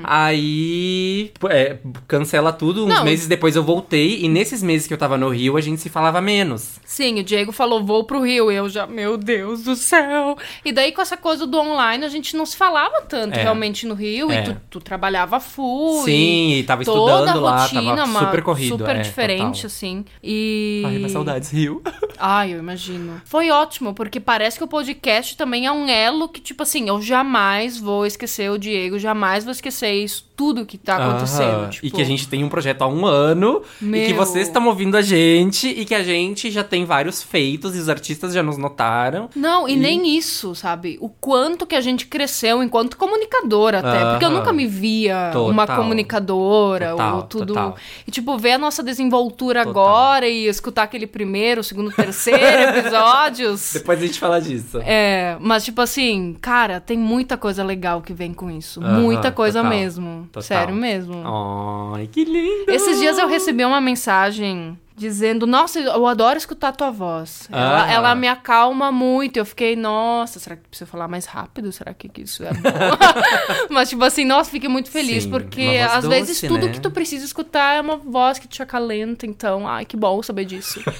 Aí. é, cancela tudo. Uns Uhum. Não. meses depois eu voltei, e nesses meses que eu tava no Rio, a gente se falava menos. Sim, o Diego falou, vou pro Rio. Eu já, meu Deus do céu. E daí, com essa coisa do online, a gente não se falava tanto É. realmente no Rio. É. E tu, tu trabalhava full. Sim, e tava toda estudando a lá, rotina, tava super corrido. Super é, diferente, total. assim. E. Ai, mas saudades, Rio. Ai, eu imagino. Foi ótimo, porque parece que o podcast também é um elo que, tipo assim, eu jamais vou esquecer o Diego, jamais vou esquecer isso, tudo que tá acontecendo. Tipo, E que a gente tem um projeto há um ano. E que Meu. vocês estão ouvindo a gente. E que a gente já tem vários feitos. E os artistas já nos notaram. Não, e, nem isso, sabe? O quanto que a gente cresceu enquanto comunicadora até. Porque eu nunca me via Total. uma comunicadora Total, ou tudo. total. E tipo, ver a nossa desenvoltura agora e escutar aquele primeiro, segundo, terceiro episódios. Depois a gente fala disso. É, mas tipo assim, cara, tem muita coisa legal que vem com isso. Muita coisa mesmo. Total. Sério mesmo. Ai, que lindo! Esses dias eu recebi uma mensagem dizendo: Nossa, eu adoro escutar a tua voz. Ela, Ah. ela me acalma muito. Eu fiquei, nossa, será que precisa falar mais rápido? Será que isso é bom? Mas, tipo assim, nossa, fiquei muito feliz, Sim, porque às vezes doce, tudo né? que tu precisa escutar é uma voz que te acalenta. Então, ai, que bom saber disso.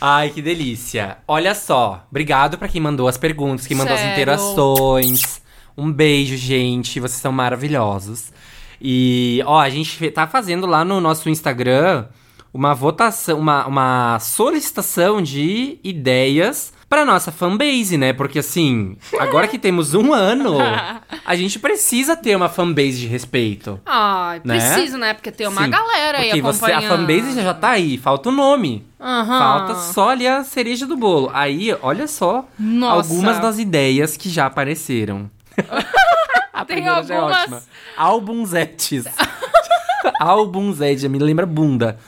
Ai, que delícia. Olha só, obrigado pra quem mandou as perguntas, quem mandou as Sério? interações. Um beijo, gente. Vocês são maravilhosos. E, ó, a gente tá fazendo lá no nosso Instagram uma votação, uma, uma solicitação de ideias pra nossa fanbase, né? Porque assim, agora que temos um ano, a gente precisa ter uma fanbase de respeito. Ai, Né? preciso, né? Porque tem uma Sim, galera aí Porque você, a acompanhando. fanbase já tá aí, falta o nome. Aham. Falta só ali a cereja do bolo. Aí, olha só Nossa. algumas das ideias que já apareceram. A Tem primeira já é algumas- ótima. Albumzete, me lembra bunda.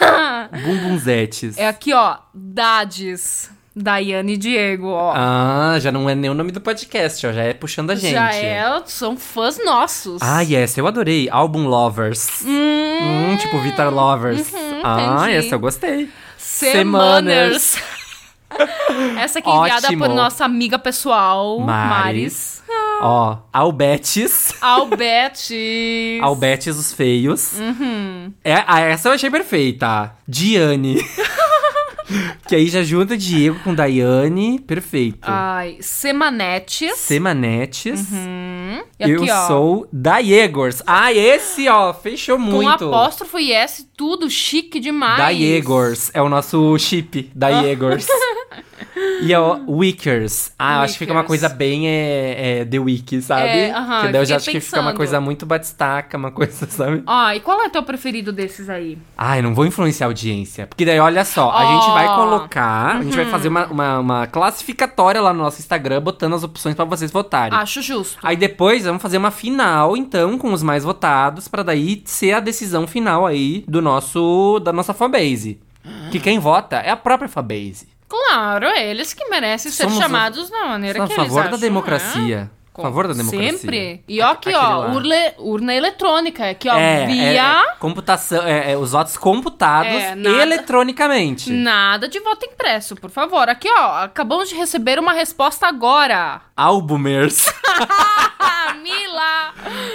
Bumbumzetes. É aqui, ó, Dades. Daiane e Diego, ó. Ah, já não é nem o nome do podcast, ó. Já é puxando a gente. Já é, são fãs nossos. Ah, yes, eu adorei. Album Lovers. Hum, tipo Vitar Lovers. ah, entendi. essa eu gostei. Semaners. Essa aqui é enviada por nossa amiga pessoal, Maris. Maris. Ó, Albetes. Albetes. Albetes os feios. Uhum. É, ah, essa eu achei perfeita. Diane. que aí já junta Diego com Daiane. Perfeito. Ai, Semanetes. Semanetes. E aqui, eu ó, sou Daiegors. Ah, esse, ó, fechou Com muito. apóstrofo e S, tudo chique demais. Daiegors. É o nosso chip. Daiegors. E ó, Wickers. Ah, eu acho que fica uma coisa bem é, é, The Wiki, sabe? É, aham, que daí eu já acho que fica uma pensando. coisa muito batistaca, uma coisa, sabe? Ah, e qual é teu preferido desses aí? Ai, não vou influenciar a audiência. Porque daí, olha só, a gente vai Ó. colocar, a gente vai fazer uma, uma, uma classificatória lá no nosso Instagram, botando as opções pra vocês votarem. Acho justo. Aí depois vamos fazer uma final, então, com os mais votados, pra daí ser a decisão final aí do nosso da nossa fanbase. Que quem vota é a própria fanbase. Claro, é eles que merecem ser Somos a- chamados da maneira Sou a que favor eles da acham, democracia. né? A favor da democracia. Sempre. E ó, aqui, ó, urle- urna eletrônica. Aqui, ó, É, via... é, é, computação, é, é, os votos computados É, nada- eletronicamente. Nada de voto impresso, por favor. Aqui, ó, acabamos de receber uma resposta agora. Albumers. Mila!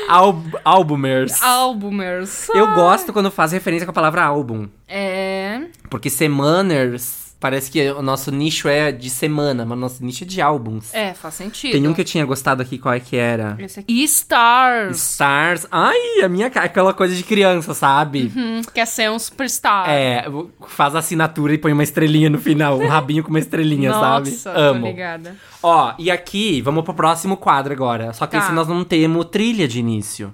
Alb albumers. Albumers. Eu gosto quando faz referência com a palavra álbum. É... Porque semaners, parece que o nosso nicho é de semana, mas o nosso nicho é de álbuns. É, faz sentido. Tem um que eu tinha gostado aqui, qual é que era? Esse aqui. E Stars. Stars. Ai, a minha cara, aquela coisa de criança, sabe? Hum, quer ser um superstar. É, faz a assinatura e põe uma estrelinha no final, um rabinho com uma estrelinha, Nossa, sabe? Amo. ligada. Ó, e aqui, vamos pro próximo quadro agora. Só que Tá. esse nós não temos trilha de início.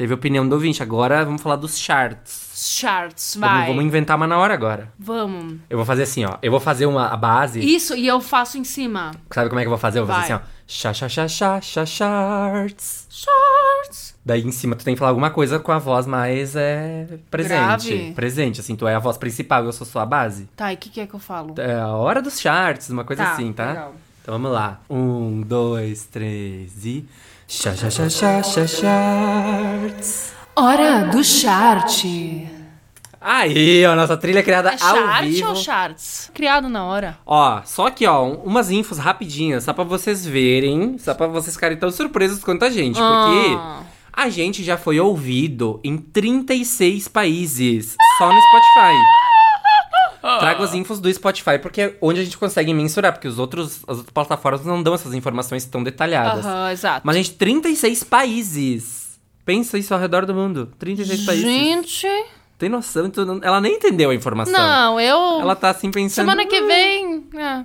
Teve opinião do ouvinte. Agora vamos falar dos charts. Charts, Vamos, vai. vamos inventar uma na hora agora. Vamos. Eu vou fazer assim, ó. Eu vou fazer uma, a base. Isso, e eu faço em cima. Sabe como é que eu vou fazer? Eu vou fazer Vai. assim, ó. Chá, chá, chá, chá, chá, charts. Charts. Daí em cima tu tem que falar alguma coisa com a voz mais é, presente. Grave. Presente, assim, tu é a voz principal, eu sou só a base. Tá, e o que, que é que eu falo? É a hora dos charts, uma coisa Tá, assim, tá? legal. Então vamos lá. Um, dois, três e. Chá, chá, chá, chá, chá, charts. Hora do chart. Aí, ó, nossa trilha criada É ao chart vivo. ou charts? Criado na hora. Ó, só que, ó, um- umas infos rapidinhas, só pra vocês verem, só pra vocês ficarem tão surpresos quanto a gente, porque Ah. a gente já foi ouvido em 36 países, só no Spotify. Trago as infos do Spotify, porque é onde a gente consegue mensurar, porque os outros, as outras plataformas não dão essas informações tão detalhadas. Aham, exato. Mas, gente, 36 países. Pensa isso ao redor do mundo. 36 países. Gente. Tem noção? Tu não- Ela nem entendeu a informação. Não, eu. Ela tá assim pensando. Semana que "Hum, vem. é.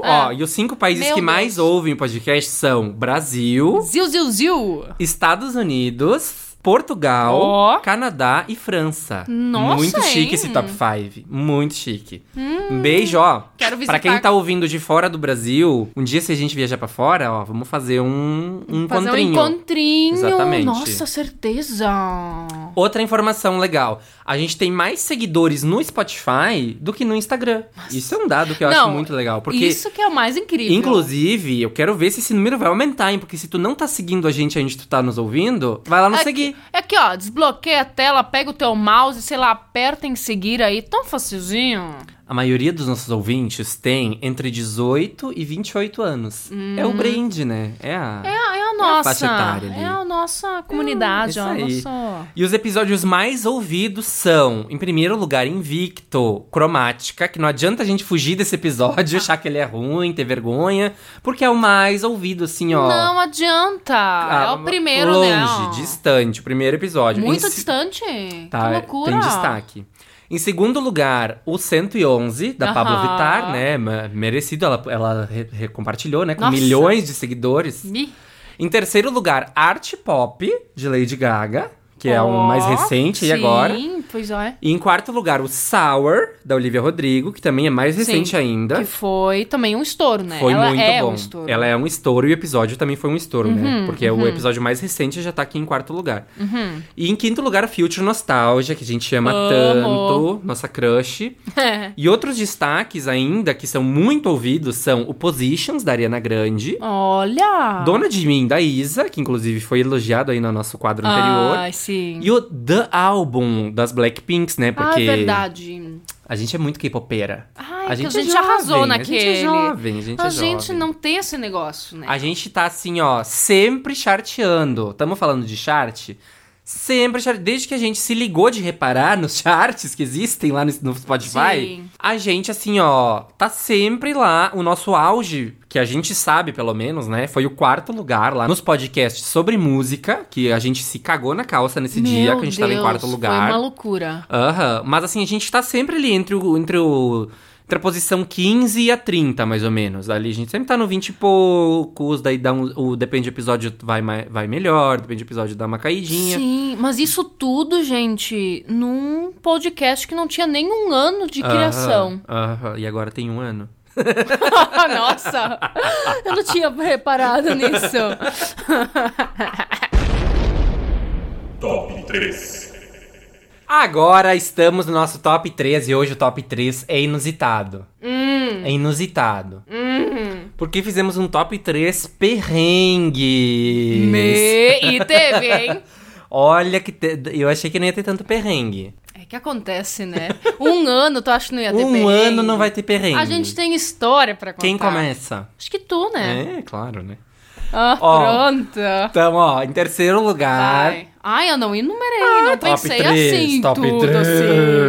Ó, e os cinco países Meu que mais Deus. ouvem o podcast são Brasil, Ziu, ziu, ziu. Estados Unidos, Portugal, Ó. Canadá e França. Nossa, Muito chique hein? esse top 5. Muito chique. Um beijo, ó. Quero Pra visitar. quem tá ouvindo de fora do Brasil, um dia se a gente viajar pra fora, ó, vamos fazer um, um Fazer um encontrinho. encontrinho. Exatamente. Nossa, certeza. Outra informação legal. A gente tem mais seguidores no Spotify do que no Instagram. Isso é um dado que eu acho Não, muito legal. Porque, Isso que é o mais incrível. inclusive, eu quero ver se esse número vai aumentar, hein? Porque se tu não tá seguindo a gente onde tu tá nos ouvindo, vai lá nos É seguir. É aqui, ó, desbloqueia a tela, pega o teu mouse, sei lá, aperta em seguir aí, tão facilzinho. A maioria dos nossos ouvintes tem entre 18 e 28 anos. É o brand, né? É a... É, a- é a nossa, faixa etária ali. é a nossa comunidade, ó, aí. nosso... E os episódios mais ouvidos são, em primeiro lugar, Invicto, Cromática, que não adianta a gente fugir desse episódio, achar que ele é ruim, ter vergonha, porque é o mais ouvido, assim, ó. Não adianta, é o primeiro, longe, né? ó. distante, o primeiro episódio. Muito Em distante, Tá, que loucura. tem destaque. Em segundo lugar, o 111, da Pablo Aham. Vittar, né? Merecido, ela, ela re- re- compartilhou, né? Com Nossa. milhões de seguidores. Ih, Em terceiro lugar, Art Pop, de Lady Gaga, que é o ó, mais recente e sim, agora. pois é. E em quarto lugar, o Sour, da Olivia Rodrigo, que também é mais recente Sim, ainda. Que foi também um estouro, né? Foi Ela muito é bom. um estouro. Uhum, Ela é um estouro e o episódio também foi um estouro, né? Porque o episódio mais recente já tá aqui em quarto lugar. Uhum. E em quinto lugar, a Future Nostalgia, que a gente ama Amo. tanto, nossa crush. E outros destaques ainda, que são muito ouvidos, são o Positions, da Ariana Grande. Olha! Dona de Mim, da Isa, que inclusive foi elogiado aí no nosso quadro anterior. Ai, sim. E o The Album, das Blackpinks, né? Porque Ah, é verdade. a gente é muito K-popeira. Ai, a que gente, a gente é arrasou jovem, naquele. A gente é jovem, a gente a é gente jovem. não tem esse negócio, né? A gente tá assim, ó, sempre charteando. Tamo falando de chart? Sempre. Desde que a gente se ligou de reparar nos charts que existem lá no, no Spotify, Sim. a gente, assim, ó, tá sempre lá. O nosso auge, que a gente sabe, pelo menos, né? Foi o quarto lugar lá nos podcasts sobre música, que a gente se cagou na calça nesse dia, Meu que a gente tava em Deus, quarto lugar. Foi uma loucura. Aham, mas assim, a gente tá sempre ali entre o, entre o. Entre a posição 15 e a 30, mais ou menos. Ali a gente sempre tá no 20 e poucos, daí dá um, o, depende do episódio, vai, vai melhor, depende do episódio, dá uma caidinha. Sim, mas isso tudo, gente, num podcast que não tinha nem um ano de criação. Aham, aham, e agora tem um ano. Nossa! Eu não tinha reparado nisso. Top 3. Agora estamos no nosso top 3 e hoje o top 3 é inusitado. É inusitado. Porque fizemos um top 3 perrengue. Me... E teve, hein? Olha que te- eu achei que não ia ter tanto perrengue. É que acontece, né? Um ano, tu acha que não ia ter Um perrengue? ano não vai ter perrengue. A gente tem história pra contar. Quem começa? Acho que tu, né? É, claro, né? Ah, Ó, pronto. Então, ó, em terceiro lugar. Vai. Ai, eu não enumerei, não Top pensei 3, assim, top tudo 3. assim.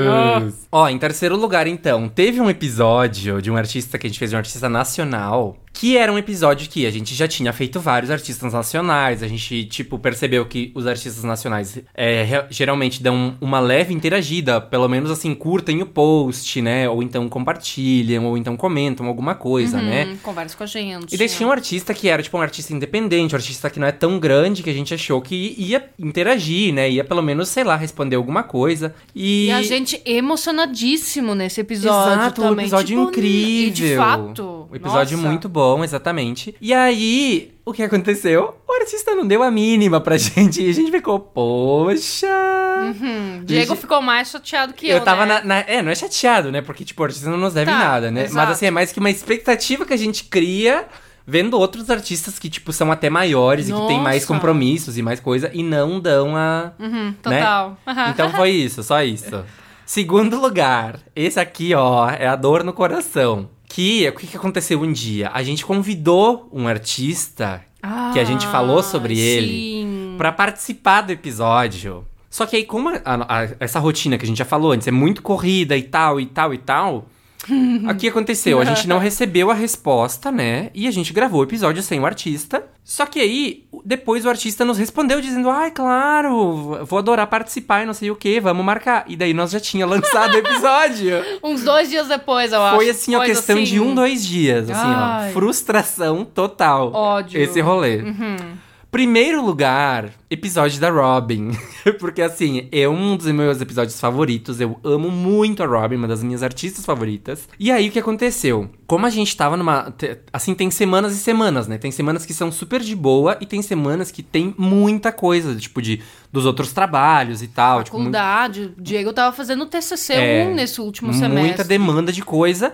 Ah. Ó, em terceiro lugar, então, teve um episódio de um artista que a gente fez, de um artista nacional, que era um episódio que a gente já tinha feito vários artistas nacionais, a gente, tipo, percebeu que os artistas nacionais é, geralmente dão uma leve interagida, pelo menos assim, curtem o post, né? Ou então compartilham, ou então comentam alguma coisa, né? Hum, conversa com a gente. E daí tinha um artista que era, tipo, um artista independente, um artista que não é tão grande que a gente achou que ia interagir, né? Ia pelo menos, sei lá, responder alguma coisa. E, E a gente emocionadíssimo nesse episódio Exato, também. um episódio tipo, incrível. E de fato. Um episódio nossa. muito bom, exatamente. E aí, o que aconteceu? O artista não deu a mínima pra gente. E a gente ficou, poxa. Hum, Diego Gente, ficou mais chateado que Eu, eu, tava né? na, na- É, não é chateado, né? Porque, tipo, o artista não nos deve Tá, nada, né? Mas exato. assim, é mais que uma expectativa que a gente cria vendo outros artistas que, tipo, são até maiores e que têm mais Nossa. compromissos e mais coisa e não dão a. Uhum, né? total. Então foi isso, só isso. Segundo lugar, esse aqui, ó, é a dor no coração. Que, o que, que aconteceu um dia? A gente convidou um artista que a gente falou sobre Ah, ele sim. pra participar do episódio. Só que aí, como a- a- essa rotina que a gente já falou antes é muito corrida e tal, e tal, e tal. O que aconteceu? A gente não recebeu a resposta, né? E a gente gravou o episódio sem o artista. Só que aí, depois o artista nos respondeu dizendo: ai, claro, vou adorar participar e não sei o que, vamos marcar. E daí nós já tinha lançado o episódio. Uns dois dias depois, eu acho. Foi assim, a questão assim. de um, dois dias. Assim, Ai. ó. Frustração total. Ódio. Esse rolê. Primeiro lugar, episódio da Robin. Porque assim, é um dos meus episódios favoritos. Eu amo muito a Robin, uma das minhas artistas favoritas. E aí o que aconteceu? Como a gente tava numa. Assim, tem semanas e semanas, né? Tem semanas que são super de boa e tem semanas que tem muita coisa, tipo, de dos outros trabalhos e tal. Tipo, muito- Faculdade. O Diego tava fazendo TCC1 É, nesse último Muita semestre. demanda de coisa.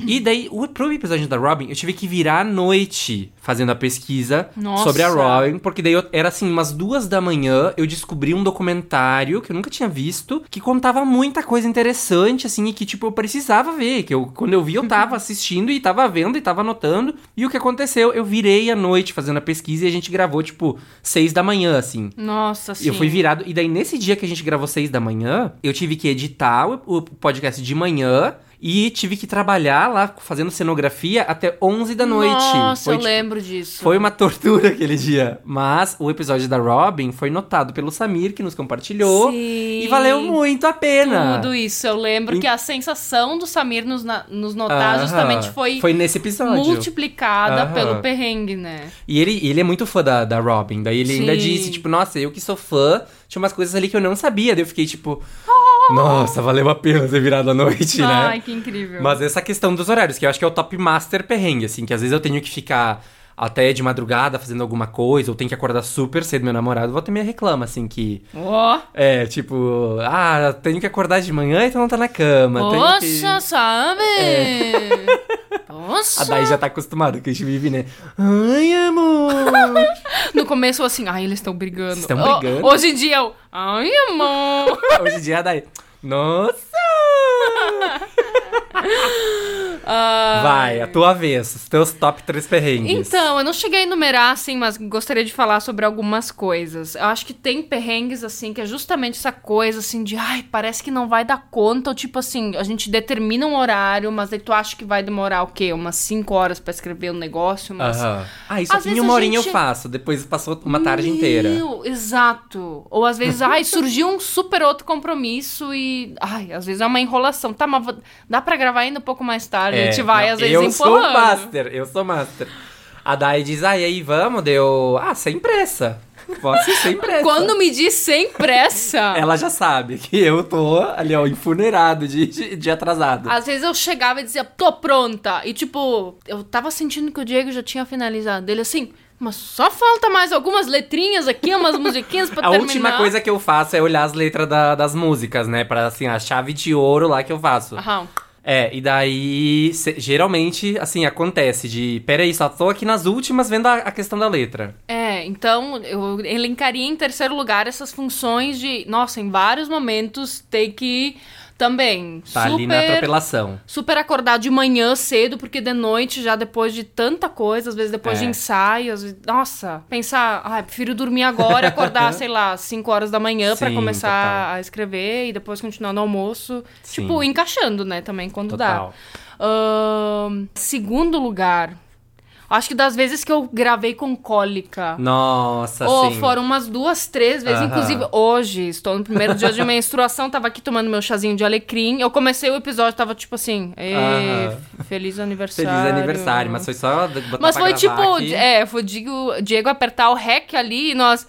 E daí, o, pro episódio da Robin, eu tive que virar à noite fazendo a pesquisa Nossa. sobre a Robin. Porque daí eu- era assim, umas duas da manhã, eu descobri um documentário que eu nunca tinha visto, que contava muita coisa interessante, assim, e que, tipo, eu precisava ver. Que eu, quando eu vi, eu tava assistindo e tava vendo e tava anotando. E o que aconteceu? Eu virei à noite fazendo a pesquisa e a gente gravou, tipo, seis da manhã, assim. Nossa, sim. Eu fui virado. E daí, nesse dia que a gente gravou seis da manhã, eu tive que editar o, o podcast de manhã. E tive que trabalhar lá fazendo cenografia até 11 da noite. Nossa, foi, eu tipo, lembro disso. Foi uma tortura aquele dia. Mas o episódio da Robin foi notado pelo Samir, que nos compartilhou. Sim. E valeu muito a pena. Tudo isso. Eu lembro E- que a sensação do Samir nos, na- nos notar Aham. justamente foi, Foi nesse episódio. multiplicada Aham. pelo perrengue, né? E ele, ele é muito fã da, da Robin. Daí ele ainda Sim. disse, tipo, nossa, eu que sou fã, tinha umas coisas ali que eu não sabia. Daí eu fiquei, tipo, nossa, valeu a pena ter virado a noite, né? Ai, que incrível. Mas essa questão dos horários, que eu acho que é o top master perrengue, assim, que às vezes eu tenho que ficar até de madrugada fazendo alguma coisa, ou tenho que acordar super cedo, meu namorado volta e me reclama, assim, que. Ó, É, tipo, ah, tenho que acordar de manhã e tu não tá na cama. Poxa, que... sabe? A Nossa. Dai já tá acostumada, que a gente vive, né? Ai, amor! No começo, assim, ai, eles estão brigando. Estão brigando? hoje em dia, eu, ai, amor. Hoje em dia a Dai. Nossa! Ai. Vai, a tua vez, os teus top 3 perrengues. Então, eu não cheguei a enumerar, assim, mas gostaria de falar sobre algumas coisas. Eu acho que tem perrengues, assim, que é justamente essa coisa, assim, de, ai, parece que não vai dar conta, ou tipo assim, a gente determina um horário, mas aí tu acha que vai demorar o quê? Umas 5 horas pra escrever um negócio, mas... Aham. Ah, isso Às aqui em uma horinha gente- eu faço, depois passou uma tarde inteira. Meu, Exato. Ou às vezes, ai, surgiu um super outro compromisso e. Ai, às vezes é uma enrolação. Tá, mas vou- dá pra gravar ainda um pouco mais tarde. A gente vai, É, não, às vezes, Eu sou empurrando. master, eu sou master. A Dai diz, ah, e aí, vamos? Deu, ah, sem pressa. Posso ir sem pressa. Quando me diz sem pressa. Ela já sabe que eu tô ali, ó, enfuneirado de, de, de atrasado. Às vezes eu chegava e dizia, tô pronta. E tipo, eu tava sentindo que o Diego já tinha finalizado. Ele assim, mas só falta mais algumas letrinhas aqui, umas musiquinhas pra A terminar. última coisa que eu faço é olhar as letras da- das músicas, né? Pra, assim, a chave de ouro lá que eu faço. Aham. É, e daí, geralmente, assim, acontece de... Peraí, só tô aqui nas últimas vendo a, a questão da letra. É, então eu elencaria em terceiro lugar essas funções de, nossa, em vários momentos ter que também Tá super ali na atropelação. super acordar de manhã cedo, porque de noite já depois de tanta coisa, às vezes depois É. de ensaio, às vezes, nossa, pensar, ah, prefiro dormir agora e acordar, sei lá, 5 horas da manhã pra Sim, começar total. a escrever e depois continuar no almoço, Sim. tipo, encaixando, né, também quando Total. dá. Ahn, segundo lugar, acho que das vezes que eu gravei com cólica. Nossa, Oh, sim. foram umas duas, três vezes. Inclusive, hoje, estou no primeiro dia de menstruação, tava aqui tomando meu chazinho de alecrim. Eu comecei o episódio, tava tipo assim, "Ê, Aham. feliz aniversário. Feliz aniversário, mas foi só botar Mas foi tipo, aqui. é, foi o Diego, Diego apertar o rec ali e nós.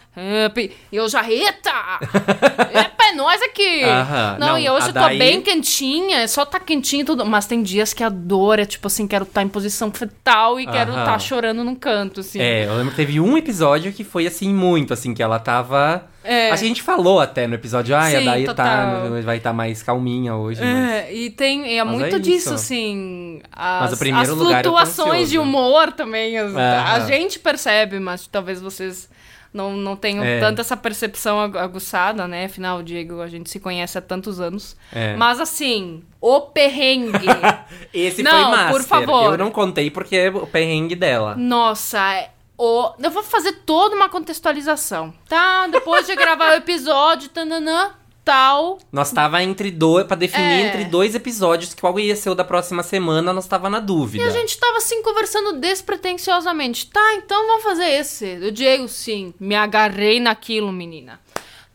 E eu já, eita! Epa, é nós aqui! Aham. Não, Não, e hoje eu tô daí- bem quentinha, só tá quentinha e tudo. Mas tem dias que a dor é tipo assim, quero estar em posição fetal e quero Estar chorando num canto, assim. É, eu lembro que teve um episódio que foi assim, muito, assim, que ela tava. É. Acho que a gente falou até no episódio, ai, a Daí tá, vai estar mais calminha hoje. mas- É, e tem é Mas muito é disso, isso. assim. Mas As, o primeiro as tô flutuações de humor também. as- a Aham. gente percebe, mas talvez vocês não, não tenham É. tanto essa percepção agu- aguçada, né? Afinal, Diego, a gente se conhece há tantos anos. É. Mas assim, o perrengue. Esse Não, foi master. por favor. Eu não contei porque é o perrengue dela. Nossa, é- o... eu vou fazer toda uma contextualização, tá? Depois de gravar o episódio, tananã, tal. Nós tava entre dois, pra definir É. entre dois episódios qual ia ser o da próxima semana, nós tava na dúvida. E a gente tava assim conversando despretensiosamente. Tá, então vamos fazer esse. O Diego, sim, me agarrei naquilo, menina.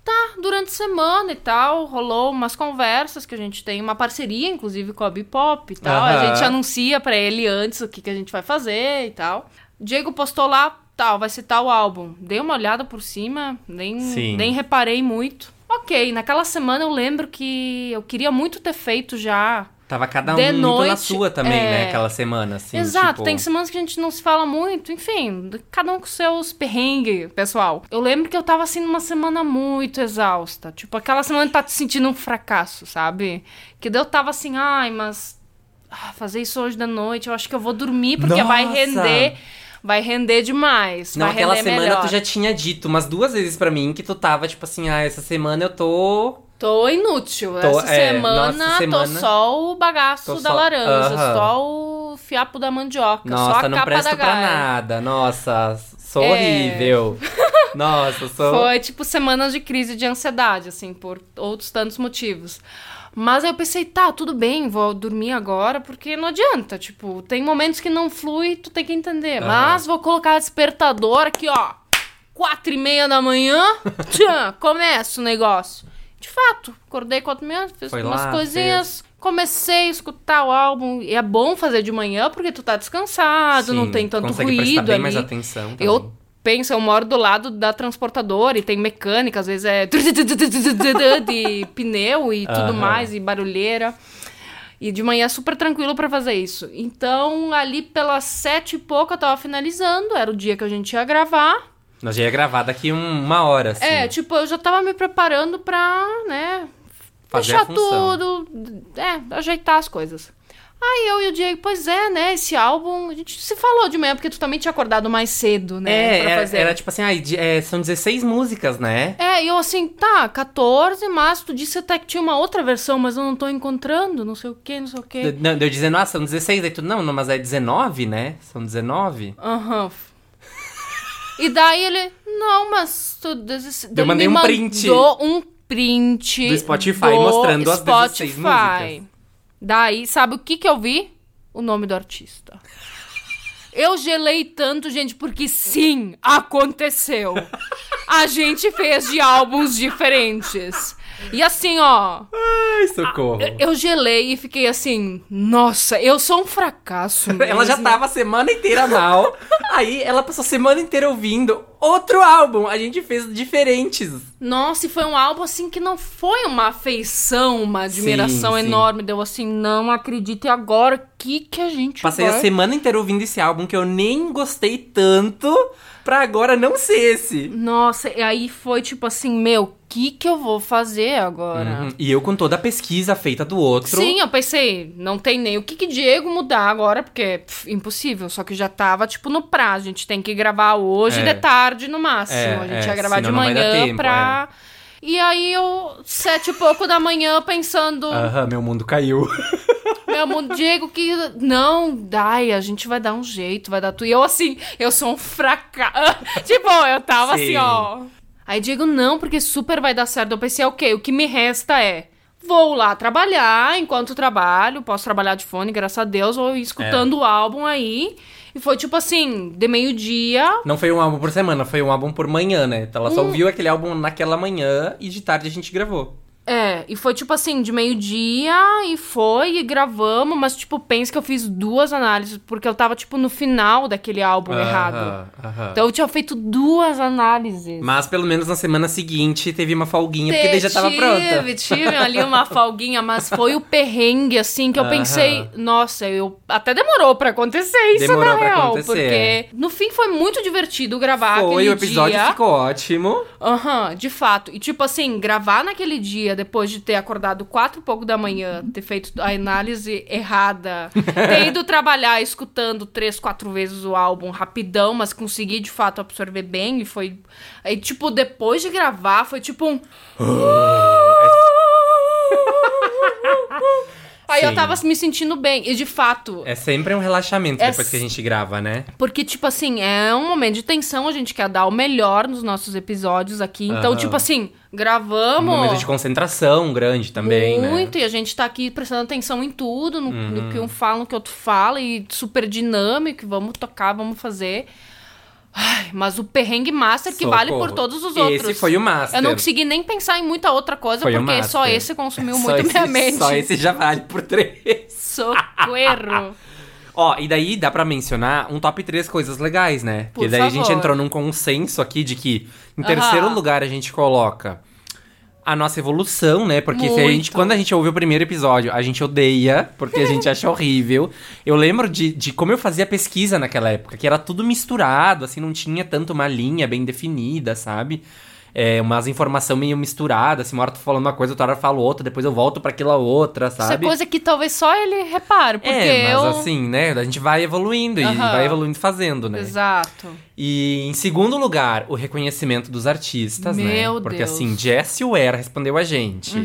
Tá, durante a semana e tal, rolou umas conversas que a gente tem uma parceria, inclusive, com a Bipop e tal. A Aham. gente anuncia pra ele antes o que, que a gente vai fazer e tal. Diego postou lá, tal, vai citar o álbum. Dei uma olhada por cima, nem, Sim. nem reparei muito. Ok, naquela semana eu lembro que eu queria muito ter feito já Tava cada um De muito na sua também, é. né? Aquela semana, assim. Exato, tipo- tem semanas que a gente não se fala muito, enfim, cada um com seus perrengues, pessoal. Eu lembro que eu tava assim numa semana muito exausta, tipo aquela semana que tá te sentindo um fracasso, sabe? Que daí eu tava assim, ai, mas ah, fazer isso hoje da noite, eu acho que eu vou dormir porque vai Nossa! render, vai render demais, Não, vai aquela semana melhor. tu já tinha dito umas duas vezes pra mim que tu tava, tipo assim, ah, essa semana eu tô. Tô inútil. Tô- Essa é, semana, nossa, semana- tô só o bagaço da só- laranja, Aham. só o fiapo da mandioca, só Nossa, a não capa presto da pra gaia. nada. Nossa, sou É. horrível. Nossa, sou. Foi tipo semanas de crise de ansiedade, assim, por outros tantos motivos. Mas aí eu pensei, tá, tudo bem, vou dormir agora, porque não adianta. Tipo, tem momentos que não flui, tu tem que entender. Aham. Mas vou colocar despertador aqui, ó. Quatro e meia da manhã, tchan, começa o negócio. De fato, acordei quatro e meia, fiz Foi umas lá, coisinhas. Comecei a escutar o álbum. E é bom fazer de manhã, porque tu tá descansado, não Sim, tem tanto ruído ali. mais atenção também. Eu penso, eu moro do lado da transportadora e tem mecânica, às vezes é de pneu e tudo Aham. mais, e barulheira. E de manhã é super tranquilo pra fazer isso. Então, ali pelas sete e pouco eu tava finalizando, era o dia que a gente ia gravar. Nós já ia gravar daqui um- uma hora, assim. É, tipo, eu já tava me preparando pra, né, Fazer fechar tudo, é, ajeitar as coisas. Aí eu e o Diego, pois é, né, esse álbum, a gente se falou de manhã, porque tu também tinha acordado mais cedo, né, É, pra era, fazer. era tipo assim, de- é, são 16 músicas, né? É, e eu assim, tá, 14, mas tu disse até que tinha uma outra versão, mas eu não tô encontrando, não sei o que, não sei o que. De- Não, deu dizendo, ah, são 16, aí tu, não, não, mas é 19, né? São 19. Aham. E daí ele, não, mas tu... Daí Eu mandei um print. um print Do Spotify, mostrando as 16 músicas. Daí, sabe o que que eu vi? O nome do artista. Eu gelei tanto, gente, porque sim, aconteceu. A gente fez de álbuns diferentes. E assim, ó, Ai, socorro. eu gelei e fiquei assim, nossa, eu sou um fracasso. Ela já mesmo. tava a semana inteira mal. aí ela passou a semana inteira ouvindo outro álbum. A gente fez diferentes. Nossa, e foi um álbum assim que não foi uma afeição, uma admiração Sim, sim. enorme. Deu assim, não acredito. E agora, o que que a gente Passei vai... a semana inteira ouvindo esse álbum que eu nem gostei tanto pra agora não ser esse. Nossa, e aí foi tipo assim, meu, que que eu vou fazer agora? Uhum. E eu com toda a pesquisa feita do outro. Sim, eu pensei, não tem nem o que que Diego mudar agora, porque pff, impossível, só que já tava, tipo, no prazo, a gente tem que gravar hoje É. de tarde no máximo, É, a gente é, ia gravar de manhã tempo, é. pra... E aí eu, sete e pouco da manhã, pensando, Aham, meu mundo caiu. meu mundo, Diego, que não, dai, a gente vai dar um jeito, vai dar tudo. E eu assim, eu sou um fracasso. tipo, eu tava Sim. assim, ó. Aí Diego, não, porque super vai dar certo. Eu pensei, ok, o que me resta é. Vou lá trabalhar, enquanto trabalho, posso trabalhar de fone, graças a Deus, ou ir escutando o álbum aí. E foi tipo assim, de meio-dia. Não foi um álbum por semana, foi um álbum por manhã, né? Então ela só ouviu aquele álbum naquela manhã e de tarde a gente gravou. É, e foi tipo assim, de meio-dia, e foi, e gravamos, mas tipo, pensa que eu fiz duas análises, porque eu tava, tipo, no final daquele álbum errado. Aham, aham. Então eu tinha feito duas análises. Mas pelo menos na semana seguinte teve uma folguinha, porque daí já tava pronta. Tive, tive ali uma folguinha, mas foi o perrengue, assim, que eu Aham. pensei, nossa, eu até demorou pra acontecer isso, Demorou na pra real. acontecer. Porque no fim foi muito divertido gravar Foi, aquele o episódio dia. ficou ótimo. Aham, de fato. E tipo assim, gravar naquele dia, depois de ter acordado quatro e pouco da manhã, ter feito a análise errada, ter ido trabalhar escutando três, quatro vezes o álbum rapidão, mas consegui de fato absorver bem. E foi. Aí, tipo, depois de gravar, foi tipo um. Aí aí eu Sim. tava me sentindo bem. E de fato, É sempre um relaxamento É depois que a gente grava, né? Porque, tipo assim, é um momento de tensão, a gente quer dar o melhor nos nossos episódios aqui. Então, Aham. tipo assim, Um gravamos. momento de concentração grande também, né? Uhum. muito, e a gente tá aqui prestando atenção em tudo, no, no que um fala, no que o outro fala, e super dinâmico, vamos tocar, vamos fazer. Ai, mas o perrengue master que vale por Socorro. todos os outros. Esse foi o master. Eu não consegui nem pensar em muita outra coisa, Foi porque só esse consumiu muito esse- minha mente. Só esse já vale por três. Socorro. Ó, e daí dá pra mencionar um top 3 coisas legais, né? Por Porque daí a gente favor. entrou num consenso aqui de que em terceiro lugar a gente coloca a nossa evolução, né? Porque a gente, quando a gente ouve o primeiro episódio, a gente odeia, porque a gente acha horrível. Eu lembro de, de como eu fazia pesquisa naquela época, que era tudo misturado, assim, não tinha tanto uma linha bem definida, sabe? É, umas informação meio misturada, assim, uma hora tô falando uma coisa, outra hora eu falo outra, depois eu volto pra aquela outra, Isso é sabe? coisa que talvez só ele repare, porque é, mas eu... assim, né? A gente vai evoluindo e vai evoluindo fazendo, né? Exato. E em segundo lugar, o reconhecimento dos artistas, né? Meu Porque Deus. Uhum. assim, Jessie Ware respondeu a gente.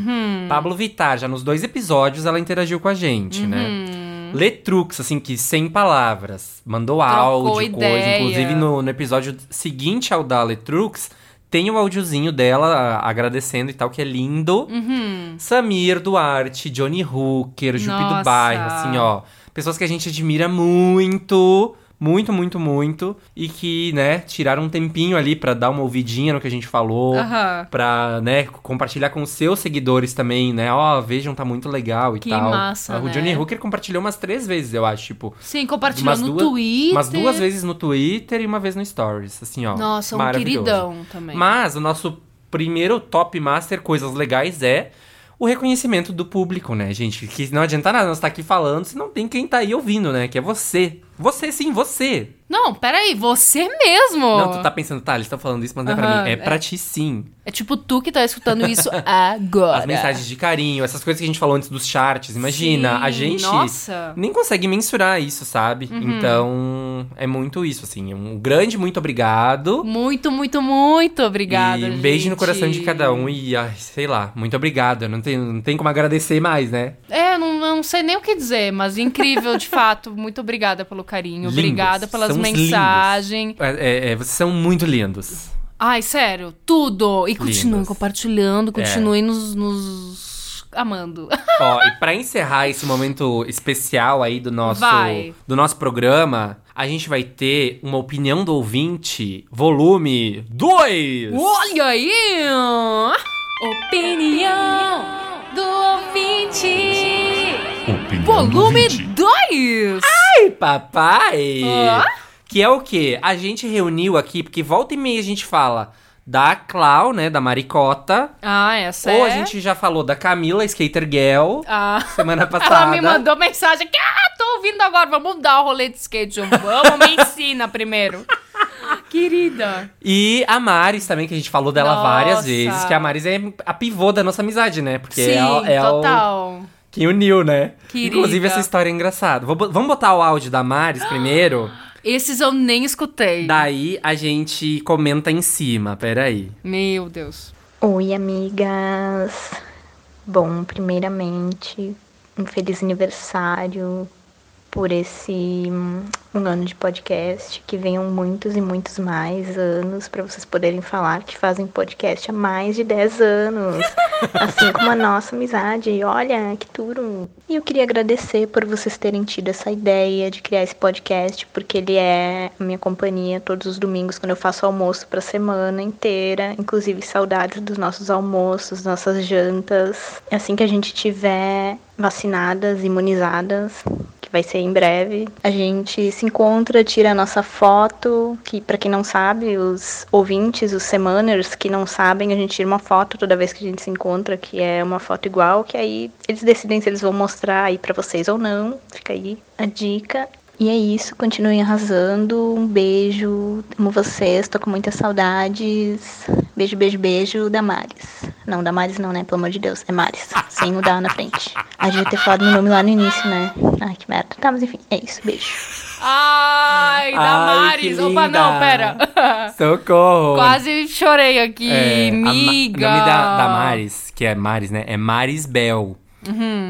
Pablo Vittar, já nos dois episódios, ela interagiu com a gente, Uhum. né? Letrux, assim, que sem palavras, mandou Trocou áudio, coisa. ideia. Inclusive, no, no episódio seguinte ao da Letrux, tem o áudiozinho dela agradecendo e tal, que é lindo. Uhum. Samir Duarte, Johnny Hooker, Jupe do. Bairro, assim, ó. Pessoas que a gente admira muito, muito, muito, muito. E que, né, tiraram um tempinho ali pra dar uma ouvidinha no que a gente falou. Aham. Pra, né, compartilhar com os seus seguidores também, né? Ó, vejam, tá muito legal e Que tal. massa, O né? Johnny Hooker compartilhou umas três vezes, eu acho, tipo. Sim, compartilhou no duas, Twitter. Umas duas vezes no Twitter e uma vez no Stories, assim, ó. Nossa, um queridão também. Mas o nosso primeiro top master coisas legais é o reconhecimento do público, né, gente? Que não adianta nada nós estar aqui falando se não tem quem tá aí ouvindo, né? Que é você. Você sim, você. Não, peraí, você mesmo. Não, tu tá pensando, tá, eles estão falando isso, mas não é pra Aham, mim. É é. pra ti sim. É tipo tu que tá escutando isso agora. As mensagens de carinho, essas coisas que a gente falou antes dos charts. Imagina, Sim, a gente nossa. nem consegue mensurar isso, sabe? Uhum. Então, é muito isso, assim. Um grande muito obrigado. Muito, muito, muito obrigada, e um beijo no gente. coração de cada um. E, ai, sei lá, muito obrigado. Eu Não tem, não tem como agradecer mais, né? É, não, não sei nem o que dizer, mas incrível, de fato. Muito obrigada pelo carinho. Lindos. Obrigada pelas São os mensagens. É, é, é, vocês são muito lindos. Ai, sério, tudo. E continuem compartilhando, É. continuem nos, nos amando. Ó, e pra encerrar esse momento especial aí do nosso, Vai. do nosso programa, a gente vai ter uma opinião do ouvinte, volume 2! Olha aí! Opinião do ouvinte. Opinião do Volume ouvinte. 2! Ai, papai! Que é o quê? A gente reuniu aqui, porque volta e meia a gente fala da Clau, né, da Maricota. Ah, essa Ou é... a gente já falou da Camila, Skater Girl, Ah. semana passada. Ela me mandou mensagem que, ah, tô ouvindo agora, vamos dar o rolê de skate. Vamos, me ensina primeiro. Querida. E a Maris também, que a gente falou dela Nossa. várias vezes. Que a Maris é a pivô da nossa amizade, né? Porque Sim, é, é o, total. quem uniu, né? Querida. Inclusive, essa história é engraçada. Vamos botar o áudio da Maris primeiro. Esses eu nem escutei. Daí a gente comenta em cima. Peraí. Meu Deus. Oi, amigas. Bom, primeiramente, um feliz aniversário por esse hum, um ano de podcast. Que venham muitos e muitos mais anos para vocês poderem falar que fazem podcast há mais de 10 anos. Assim como a nossa amizade. E Olha, que tudo. E eu queria agradecer por vocês terem tido essa ideia de criar esse podcast, porque ele é a minha companhia todos os domingos quando eu faço almoço para semana inteira, inclusive saudades dos nossos almoços, nossas jantas. Assim que a gente tiver vacinadas, imunizadas, que vai ser em breve, a gente se encontra, tira a nossa foto, que para quem não sabe, os ouvintes, os semaners que não sabem, a gente tira uma foto toda vez que a gente se encontra, que é uma foto igual, que aí eles decidem se eles vão mostrar aí para vocês ou não. Fica aí a dica. E é isso, continuem arrasando. Um beijo, amo vocês, tô com muitas saudades. Beijo, beijo, beijo, Damares. Não, Damares não, né? Pelo amor de Deus, é Maris, sem o da na frente. Ah, devia ter falado meu nome lá no início, né? Ai, que merda. Tá, mas enfim, é isso, beijo. Ai, Damares. Opa, não, pera. Socorro! Quase chorei aqui, É, a Ma- miga. O nome da, da Maris, que é Maris, né? É Maris Bel.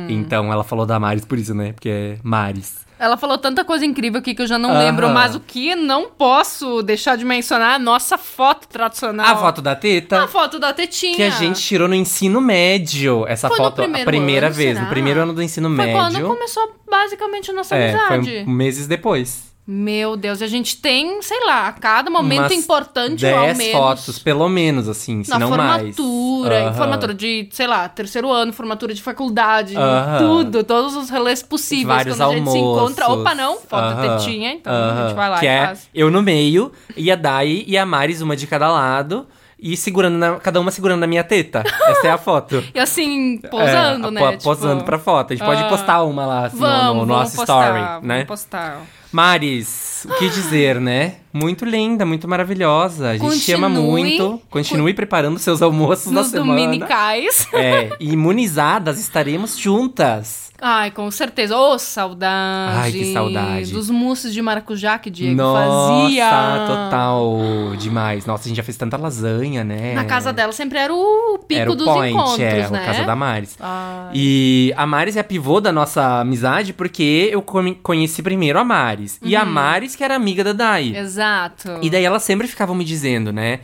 Então ela falou da Maris por isso, né? Porque é Maris. Ela falou tanta coisa incrível aqui que eu já não Aham. lembro, mas o que não posso deixar de mencionar é a nossa foto tradicional. A foto da teta. A foto da tetinha. Que a gente tirou no ensino médio. Essa Foi no foto, a primeiro primeira ano, vez, será? no primeiro ano do ensino Foi médio. quando começou basicamente a nossa é, amizade. foi meses depois. Meu Deus, e a gente tem, sei lá, a cada momento Umas importante ao 10 menos. fotos, pelo menos, assim, se Na não mais. formatura, em Aham. formatura de, sei lá, terceiro ano, formatura de faculdade, Aham. tudo, todos os relés possíveis. Vários quando a gente se encontra. almoços. Opa, não, foto Aham. tetinha, então a Aham. gente vai lá que e é faz. eu no meio, e a Dai e a Maris, uma de cada lado, e segurando, na- cada uma segurando na minha teta. Essa é a foto. E assim, posando, É, né? po- tipo, Posando pra foto. A gente pode ah, postar uma lá, assim, no- Vamos, no, vamos nosso postar, story, vamos né? postar. Maris, o que dizer, né? Muito linda, muito maravilhosa. A gente te ama Continue- muito. Continue preparando seus almoços Nos da semana. dominicais. É, imunizadas estaremos juntas. Ai, com certeza. Ô, saudade. Ai, que saudade. Dos mousses de maracujá que Diego Nossa, fazia. total demais. Nossa, a gente já fez tanta lasanha, né? Na casa dela sempre era o pico Era o dos point, encontros, é, né? a casa da Maris. Ai. E a Maris é a pivô da nossa amizade porque eu conheci primeiro a Maris. E a Uhum. Maris que era amiga da Dai. Exato. E daí elas sempre ficavam me dizendo, né?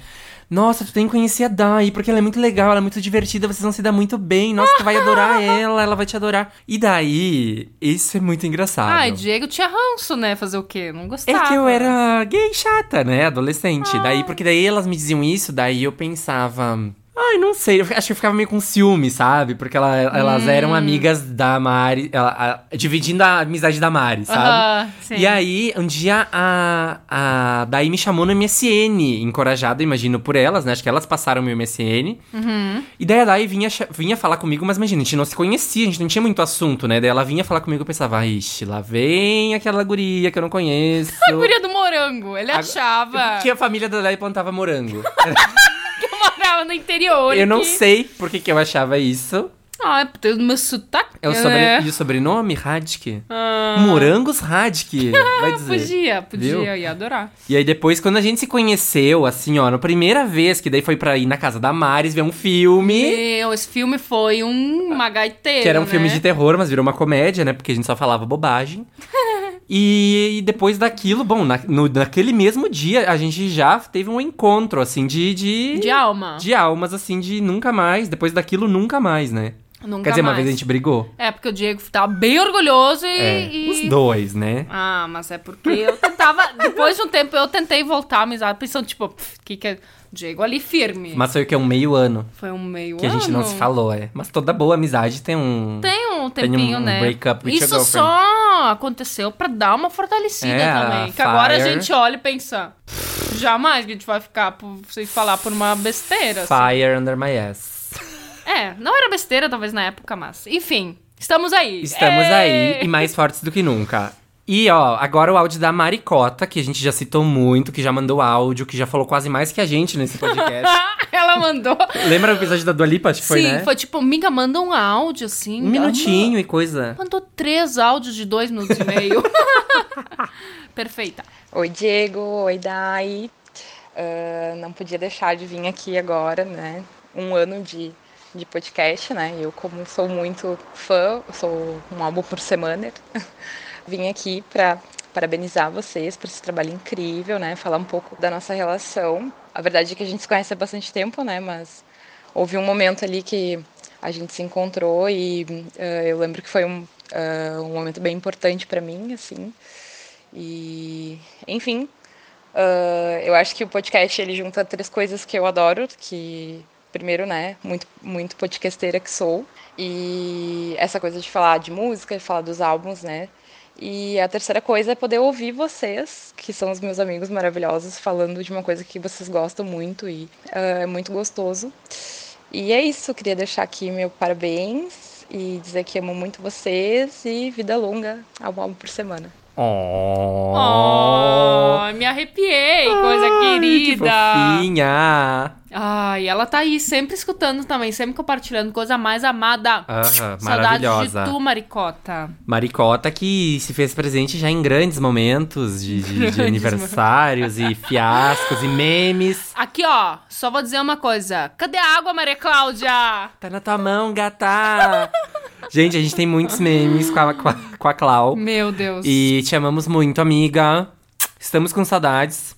Nossa, tu tem que conhecer a Dai, porque ela é muito legal, ela é muito divertida, vocês vão se dar muito bem. Nossa, tu vai adorar ela, ela vai te adorar. E daí, isso é muito engraçado. Ai, Diego tinha ranço, né? Fazer o quê? Não É gostava. que eu era gay chata, né? Adolescente. Daí, porque daí elas me diziam isso, daí eu pensava. Ai, não sei, eu acho que eu ficava meio com ciúme, sabe? Porque ela- elas Hum. eram amigas da Mari, ela- a- dividindo a amizade da Mari, sabe? Aham, sim. E aí, um dia a, a Daí me chamou no MSN, encorajada, imagino, por elas, né? Acho que elas passaram meu MSN. Uhum. E daí a Dai vinha, vinha falar comigo, mas imagina, a gente não se conhecia, a gente não tinha muito assunto, né? Daí ela vinha falar comigo e eu pensava, ixi, lá vem aquela guria que eu não conheço. A guria do morango. Ele achava Que a família da Dai plantava morango. no interior. eu não sei por que, que eu achava isso. Ah, é porque o meu sotaque, É o sobre... né? E o sobrenome? Radke? Ah, Morangos Radke, vai dizer. Podia, podia, Viu? eu ia adorar. E aí depois, quando a gente se conheceu, assim, ó, na primeira vez, que daí foi pra ir na casa da Maris ver um filme. Meu, esse filme foi um uma gaiteira, Que era um né? filme de terror, mas virou uma comédia, né? Porque a gente só falava bobagem. e, e depois daquilo, bom, na- no- naquele mesmo dia, a gente já teve um encontro, assim, de... De, De alma. de almas, assim, de nunca mais. Depois daquilo, nunca mais, né? Nunca Quer dizer, uma mais. vez a gente brigou. É, porque o Diego tava bem orgulhoso e... É, e- os dois, né? Ah, mas é porque eu tentava... depois de um tempo, eu tentei voltar à amizade, pensando, tipo, "Pff, que que é... Diego ali firme. Mas foi o que? Um meio ano Foi um meio que a gente não ano. se falou, é. Mas toda boa amizade tem um... Tem um Tem um tempinho, né? break-up with Isso só aconteceu pra dar uma fortalecida É, também. Que agora a gente olha e pensa... "Pff, Jamais que a gente vai ficar por vocês falar por uma besteira. assim." Fire under my ass. É, não era besteira talvez na época, mas... Enfim, estamos aí. Estamos Ê! aí e mais fortes do que nunca. E ó, agora o áudio da Maricota, que a gente já citou muito, que já mandou áudio, que já falou quase mais que a gente nesse podcast. Ela mandou. Lembra o episódio da Dua Lipa? Acho que foi, Sim, né? foi tipo, miga, manda um áudio, assim. Um minutinho e coisa. Mandou três áudios de dois minutos e meio. Perfeita. Oi, Diego. Oi, Dai. Ah, não podia deixar de vir aqui agora, né? Um ano de, de podcast, né? Eu, como sou muito fã, sou um álbum por semana, vim aqui para parabenizar vocês por esse trabalho incrível, né? Falar um pouco da nossa relação. A verdade é que a gente se conhece há bastante tempo, né? Mas houve um momento ali que a gente se encontrou e ah, eu lembro que foi um, ah, um momento bem importante para mim, assim. E, enfim, ah, eu acho que o podcast ele junta três coisas que eu adoro, que primeiro, né, muito muito podcasteira que sou, e essa coisa de falar de música, de falar dos álbuns, né? E a terceira coisa é poder ouvir vocês, que são os meus amigos maravilhosos, falando de uma coisa que vocês gostam muito e ah, é muito gostoso. E é isso, queria deixar aqui meu parabéns e dizer que amo muito vocês e vida longa ao álbum por semana. Oh, Oh, me arrepiei, coisa querida. Que. Ai, ela tá aí sempre escutando também, sempre compartilhando, coisa mais amada. Aham, maravilhosa. de tu, Maricota. Maricota que se fez presente já em grandes momentos de, de, de aniversários e fiascos e memes. Aqui, ó, só vou dizer uma coisa. Cadê a água, Maria Cláudia? Tá na tua mão, gata. gente, a gente tem muitos memes com a, com a, com a Clau. Meu Deus. E te amamos muito, amiga. Estamos com saudades.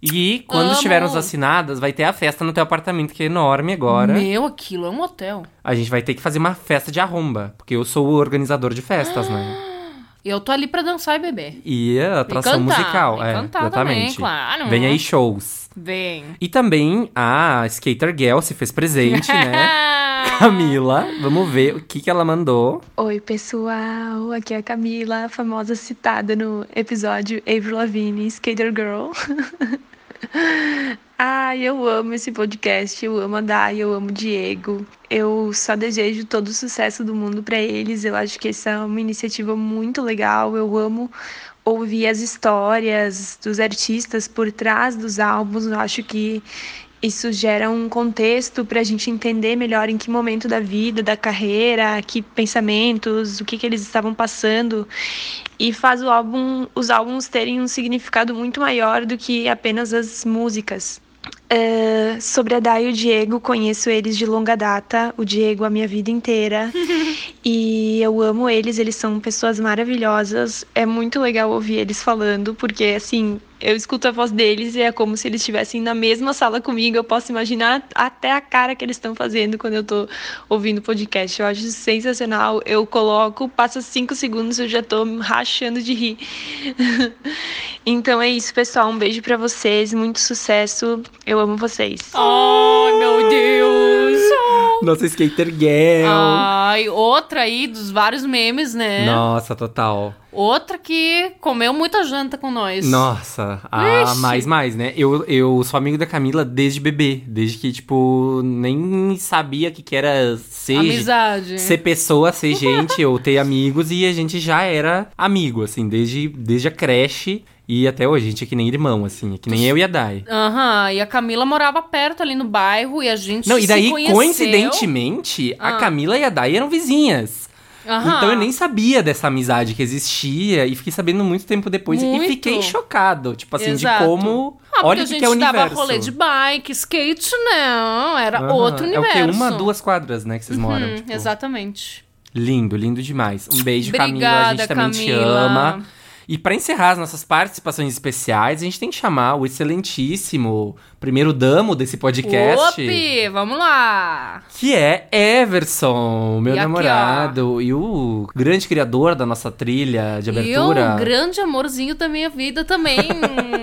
E quando estivermos vacinadas, vai ter a festa no teu apartamento, que é enorme agora. Meu, aquilo é um hotel. A gente vai ter que fazer uma festa de arromba, porque eu sou o organizador de festas, né? Eu tô ali pra dançar e beber. E a atração cantar, musical. É, cantar exatamente. Também, claro. Vem aí shows. Vem. E também a Skater Girl se fez presente, né? Camila, vamos ver o que, que ela mandou. Oi, pessoal. Aqui é a Camila, a famosa citada no episódio Avril Lavigne, Skater Girl. Ai, eu amo esse podcast, eu amo a Dai, eu amo o Diego. Eu só desejo todo o sucesso do mundo para eles. Eu acho que essa é uma iniciativa muito legal. Eu amo ouvir as histórias dos artistas por trás dos álbuns. Eu acho que isso gera um contexto para a gente entender melhor em que momento da vida, da carreira, que pensamentos, o que, que eles estavam passando. E faz o álbum, os álbuns terem um significado muito maior do que apenas as músicas. Eh, sobre a Day e o Diego, conheço eles de longa data, o Diego a minha vida inteira. e eu amo eles, eles são pessoas maravilhosas. É muito legal ouvir eles falando, porque assim, eu escuto a voz deles e é como se eles estivessem na mesma sala comigo. Eu posso imaginar até a cara que eles estão fazendo quando eu tô ouvindo o podcast. Eu acho sensacional. Eu coloco, passa cinco segundos, eu já tô rachando de rir. então é isso, pessoal. Um beijo para vocês, muito sucesso. Eu amo vocês. Oh, meu Deus! Nossa, skater girl. Ai, outra aí dos vários memes, né? Nossa, total. Outra que comeu muita janta com nós. Nossa, a mais, mais, né? Eu, eu sou amigo da Camila desde bebê. Desde que, tipo, nem sabia que, que era ser. Amizade. Ser pessoa, ser gente, ou ter amigos. E a gente já era amigo, assim, desde, desde a creche. E até hoje, a gente é que nem irmão, assim. É que nem eu e a Dai. Aham, e a Camila morava perto ali no bairro e a gente Não, e daí, conheceu. coincidentemente, a ah. Camila e a Dai eram vizinhas. Aham. Então eu nem sabia dessa amizade que existia e fiquei sabendo muito tempo depois e fiquei chocado, tipo assim, Exato. de como Ah, olha a o que, gente que é o universo. dava rolê de bike, skate, não. Era outro universo. É o quê? Uma, duas quadras, né, que vocês uhum, moram. Tipo. Exatamente. Lindo, lindo demais. Um beijo, Camila. A gente também te ama. E para encerrar as nossas participações especiais, a gente tem que chamar o excelentíssimo primeiro damo desse podcast. Opi, vamos lá! Que é Everson, meu e namorado aqui, e o grande criador da nossa trilha de abertura. E um grande amorzinho da minha vida também.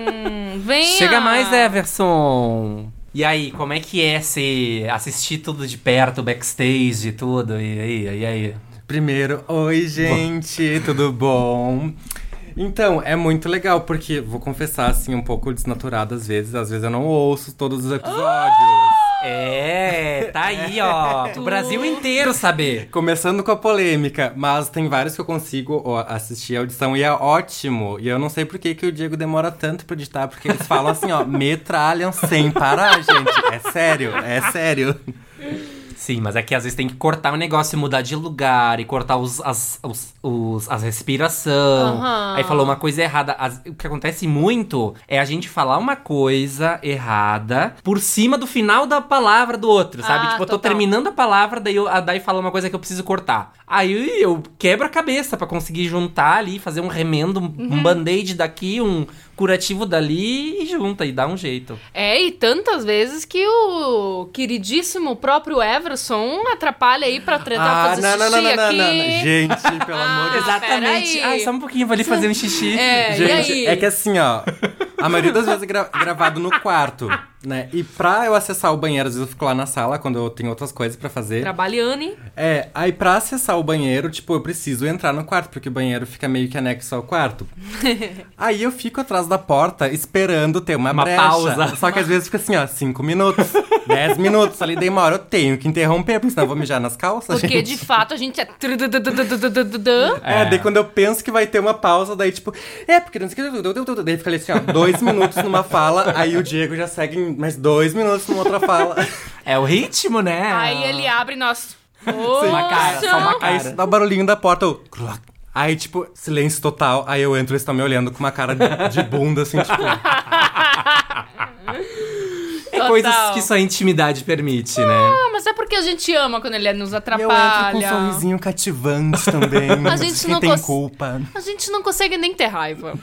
Vem. Chega mais, Everson! E aí, como é que é se assistir tudo de perto, backstage e tudo? E aí, e aí? Primeiro, oi gente, tudo bom? Então, é muito legal, porque vou confessar, assim, um pouco desnaturado às vezes. Às vezes eu não ouço todos os episódios. É, tá aí, ó. o Brasil inteiro saber. Começando com a polêmica, mas tem vários que eu consigo assistir a audição e é ótimo. E eu não sei por que, que o Diego demora tanto pra editar, porque eles falam assim, ó, metralham sem parar, gente. É sério, é sério. Sim, mas é que às vezes tem que cortar o negócio e mudar de lugar e cortar os, as, os, os as respiração. Uhum. Aí falou uma coisa errada. As, o que acontece muito é a gente falar uma coisa errada por cima do final da palavra do outro, sabe? Ah, tipo, eu tô terminando a palavra, daí, eu, daí fala uma coisa que eu preciso cortar. Aí eu quebro a cabeça para conseguir juntar ali, fazer um remendo, uhum. um band-aid daqui, um, curativo dali e junta e dá um jeito. É, e tantas vezes que o queridíssimo próprio Everson atrapalha aí pra tretar ah, fazer não, xixi não, não, aqui. Não, não, não. Gente, pelo ah, amor de Deus. Exatamente. Ai, só um pouquinho, vou ali fazer um xixi. É, Gente, é que assim, ó, a maioria das vezes é gra gravado no quarto. Né? E pra eu acessar o banheiro, às vezes eu fico lá na sala quando eu tenho outras coisas para fazer. Trabalhando. É, aí pra acessar o banheiro, tipo, eu preciso entrar no quarto, porque o banheiro fica meio que anexo ao quarto. aí eu fico atrás da porta esperando ter uma, uma brecha. pausa. Só que às vezes fica assim, ó, cinco minutos, dez minutos. Ali demora, eu tenho que interromper, porque senão eu vou mijar nas calças. Porque gente. de fato a gente é. É, daí quando eu penso que vai ter uma pausa, daí tipo, é, porque não sei o que. Daí fica ali assim, ó, dois minutos numa fala, aí o Diego já segue em mais dois minutos numa outra fala. É o ritmo, né? Aí ele abre nós. Uma cara, só uma Aí cara. dá o barulhinho da porta. Aí, tipo, silêncio total. Aí eu entro e eles estão me olhando com uma cara de, de bunda, assim, tipo... É coisas que só a intimidade permite, né? Ah, mas é porque a gente ama quando ele nos E eu entro com um atrapalha. sorrisinho cativante também. A gente Quem não tem culpa. A gente não consegue nem ter raiva.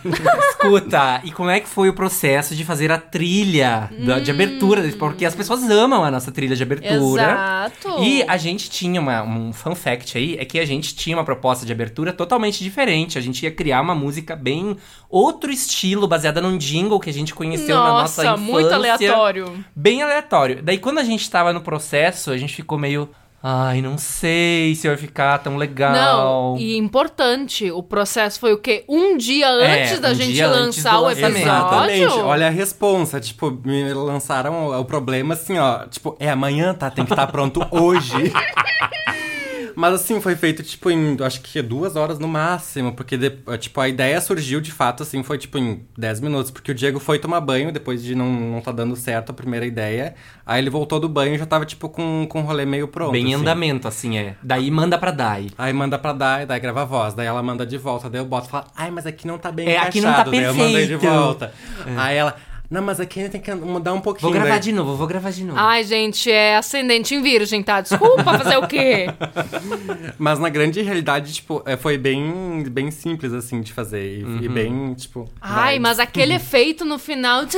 Escuta, e como é que foi o processo de fazer a trilha da- de abertura? Porque as pessoas amam a nossa trilha de abertura. Exato. E a gente tinha uma, um fun fact aí, é que a gente tinha uma proposta de abertura totalmente diferente. A gente ia criar uma música bem outro estilo, baseada num jingle que a gente conheceu na nossa Nossa, infância. muito aleatório. Bem aleatório. Daí quando a gente tava no processo, a gente ficou meio... Ai, não sei se vai ficar tão legal. Não, e importante, o processo foi o quê? Um dia É, antes da um gente lançar o episódio? Exatamente. Olha a responsa. Tipo, me lançaram o, o problema assim, ó. Tipo, é amanhã, tá? Tem que estar pronto hoje. Mas assim, foi feito, tipo, em acho que duas horas no máximo. Porque, de- tipo, a ideia surgiu de fato, assim, foi tipo em 10 minutos. Porque o Diego foi tomar banho depois de não, não tá dando certo a primeira ideia. Aí ele voltou do banho e já tava, tipo, com, com o rolê meio pronto. Bem em assim. andamento, assim, é. Daí manda pra Dai. Aí manda pra Dai, daí grava a voz, daí ela manda de volta, daí eu boto e falo, ai, mas aqui não tá bem É, aqui não tá encaixado, daí eu mandei de perfeito. volta. Aí ela, não, mas aqui ainda tem que mudar um pouquinho. Vou gravar daí- de novo, vou gravar de novo. Ai, gente, é ascendente em virgem, tá? Desculpa fazer o quê? Mas na grande realidade, tipo, é, foi bem, bem simples, assim, de fazer. E, Uhum. e bem, tipo... Ai, vibes. mas aquele efeito no final.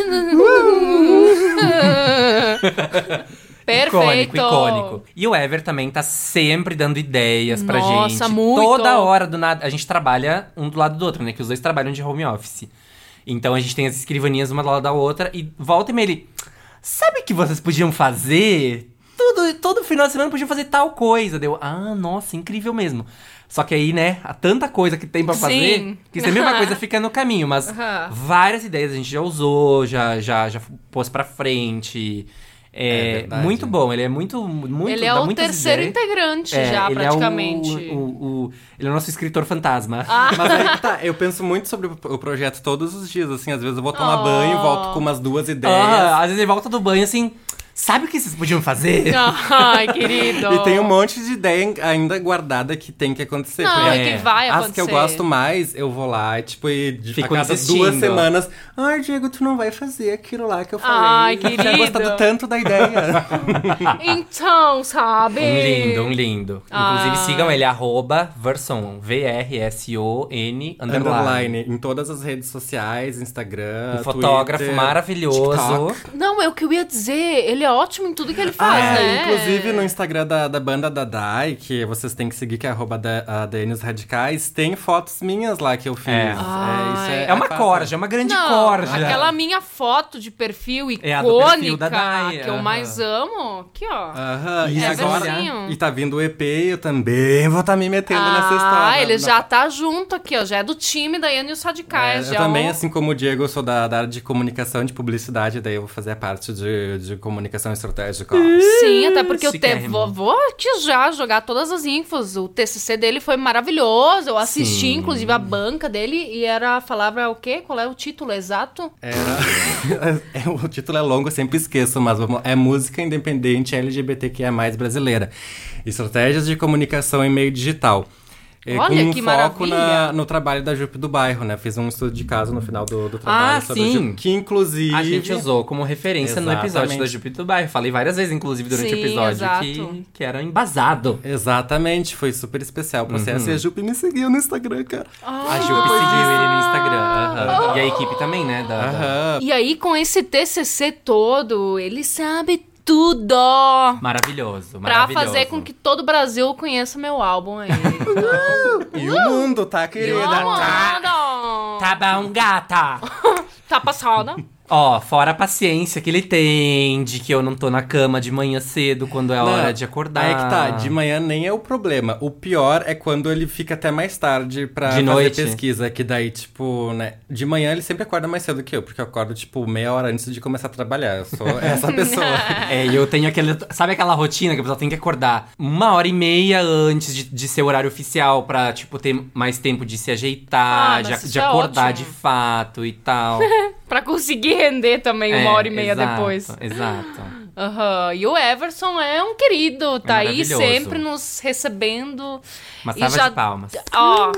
Perfeito. Icônico, icônico. E o Ever também tá sempre dando ideias pra Nossa, gente. muito. Toda hora do nada. A gente trabalha um do lado do outro, né? Que os dois trabalham de home office. Então a gente tem as escrivaninhas uma do lado da outra e volta e meia ele. Sabe o que vocês podiam fazer? Tudo, todo final de semana podiam fazer tal coisa. Deu, ah, nossa, incrível mesmo. Só que aí, né, há tanta coisa que tem pra Sim. fazer, que sempre uma coisa fica no caminho. Mas Aham. várias ideias a gente já usou, já, já, já pôs pra frente. É, É verdade. muito bom, ele é muito, muito Ele é dá o terceiro ideias. integrante É, já, ele é o- praticamente. o, o- ele é o nosso escritor fantasma. Ah. Mas aí que tá, eu penso muito sobre o o projeto todos os dias, assim, às vezes eu vou tomar Oh. banho, volto com umas duas ideias. Ah, às vezes ele volta do banho assim, sabe o que vocês podiam fazer? Ai, querido. E tem um monte de ideia ainda guardada que tem que acontecer. Não, é que vai As que eu acontecer. gosto mais, eu vou lá, tipo, e de, a Fico cada duas semanas. Ai, Diego, tu não vai fazer aquilo lá que eu falei. Ai, Eu tinha querido. gostado tanto da ideia. Então, sabe? Um lindo, um lindo. Ah. Inclusive sigam ele, arroba Verson, V-R-S-O-N, underline. Underline. Em todas as redes sociais, Instagram. Um fotógrafo Twitter, maravilhoso. TikTok. Não, é o que eu ia dizer. Ele é ótimo em tudo que ele Ah, faz, é, né? inclusive no Instagram da, da banda da Dai, que vocês têm que seguir, que é arroba da, Radicais, tem fotos minhas lá que eu fiz. É. isso É uma fato. corja, é uma grande Não, corja. aquela minha foto de perfil É a do perfil icônica da Dai, que eu mais amo. Aqui, ó. Aham, e É agora. versinho. E tá vindo o EP, eu também vou estar me metendo nessa história. Ah, ele Na- já tá junto aqui, ó. Já é do time da e os É, Radicais. eu também, o- assim como o Diego, eu sou da, da área de comunicação, de publicidade, daí eu vou fazer a parte de, de comunicação estratégica. Sim, até porque eu te, Chiquérrimo. vou, vou aqui já jogar todas as infos. O TCC dele foi maravilhoso. Eu assisti, Sim. inclusive, a banca dele e era a palavra o quê? Qual é o título exato? Era... é, o título é longo, eu sempre esqueço, mas vamos... é Música Independente LGBTQIA+, brasileira. Estratégias de comunicação em meio digital. É, Olha, com um que foco maravilha. na- no trabalho da Jupe do Bairro, né? Fiz um estudo de caso no final do, do trabalho Ah, sobre sim. o Jupe, que inclusive... A gente usou como referência no episódio Exatamente. da Júpiter do Bairro. Falei várias vezes, inclusive, durante o Sim, episódio, exato. que, que era embasado. Exatamente, foi super especial o processo. Uhum. E a Jupe me seguiu no Instagram, cara. A Jupe seguiu ele no Instagram. aham. E a equipe também, né? Da, da-. E aí, com esse TCC todo, ele sabe tudo. Maravilhoso, Pra maravilhoso. fazer com que todo o Brasil conheça meu álbum aí. E o mundo, tá, querida? Tá. Tá, Tá bom, gata! tá passada. Ó, fora a paciência que ele tem, de que eu não tô na cama de manhã cedo quando é Não, hora de acordar. Aí que tá, de manhã nem é o problema. O pior é quando ele fica até mais tarde pra De fazer noite. pesquisa. Que daí, tipo, né? De manhã ele sempre acorda mais cedo que eu, porque eu acordo, tipo, meia hora antes de começar a trabalhar. Eu sou essa pessoa. É, e eu tenho aquele. Sabe aquela rotina que a pessoa tem que acordar uma hora e meia antes de, de ser o horário oficial pra, tipo, ter mais tempo de se ajeitar, Ah, de, de é acordar ótimo. de fato e tal. pra conseguir render também uma É, hora e meia exato, depois. Exato. Aham. E o Everson é um querido, tá aí maravilhoso. sempre nos recebendo. Uma E salva já- de palmas. Ó,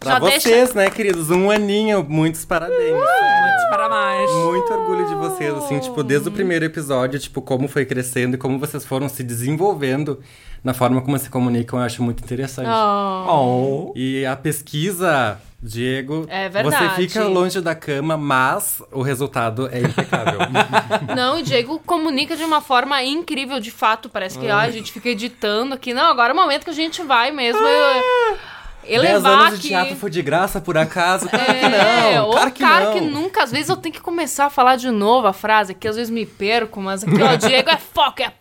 Pra vocês, né, queridos? Um aninho, muitos parabéns. sério. Muitos parabéns. Muito orgulho de vocês, assim, tipo, desde o primeiro episódio, tipo, como foi crescendo e como vocês foram se desenvolvendo na forma como se comunicam, eu acho muito interessante. Oh. E a pesquisa, Diego, É você fica longe da cama, mas o resultado é impecável. Não, o Diego comunica de uma forma incrível, de fato. Parece que ah, a gente fica editando aqui. Não, agora é o momento que a gente vai mesmo. Dez elevar anos de aqui. teatro foi de graça, por acaso? Claro que É, não, claro que cara não. que nunca, às vezes eu tenho que começar a falar de novo a frase, que às vezes me perco, mas aqui, ó, Diego é foco, é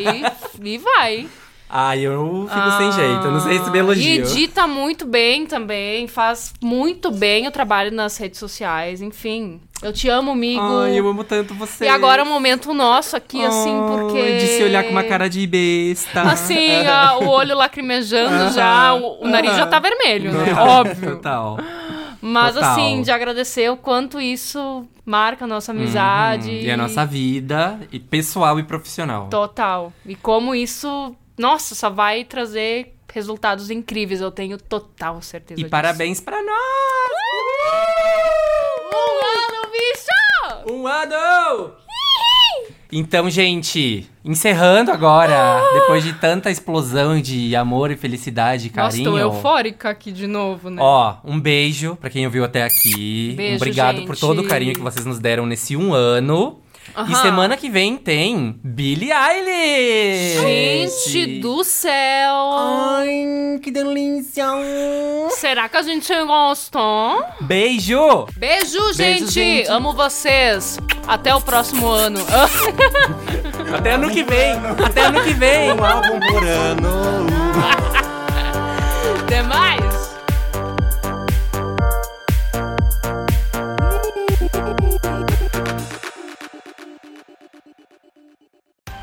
e, e vai. Ai, eu fico sem jeito. Eu não sei se me E elogio. edita muito bem também, faz muito bem o trabalho nas redes sociais, enfim. Eu te amo, amigo. Ai, eu amo tanto você. E agora é um momento nosso aqui, assim, porque... De se olhar com uma cara de besta. Assim, o olho lacrimejando já, o, o nariz já tá vermelho, né? Total, Óbvio. Total. Mas Total. assim, de agradecer o quanto isso marca a nossa amizade. Uhum. E a nossa vida, e pessoal e profissional. Total. E como isso, nossa, só vai trazer resultados incríveis, eu tenho total certeza E disso. parabéns pra nós! Um ano, bicho! Um ano! Então, gente, encerrando agora, depois de tanta explosão de amor e felicidade e Nossa, carinho. tô eufórica aqui de novo, né? Ó, um beijo pra quem ouviu até aqui. Beijo, Obrigado por gente. todo o carinho que vocês nos deram nesse um ano. E Aham. semana que vem tem Billie Eilish! Gente do céu! Ai, que delícia! Será que a gente gostou? Beijo! Beijo, gente. Beijo, gente. Amo vocês! Até o próximo ano! Até ano que vem! Até ano que vem! Um álbum por ano. Até mais!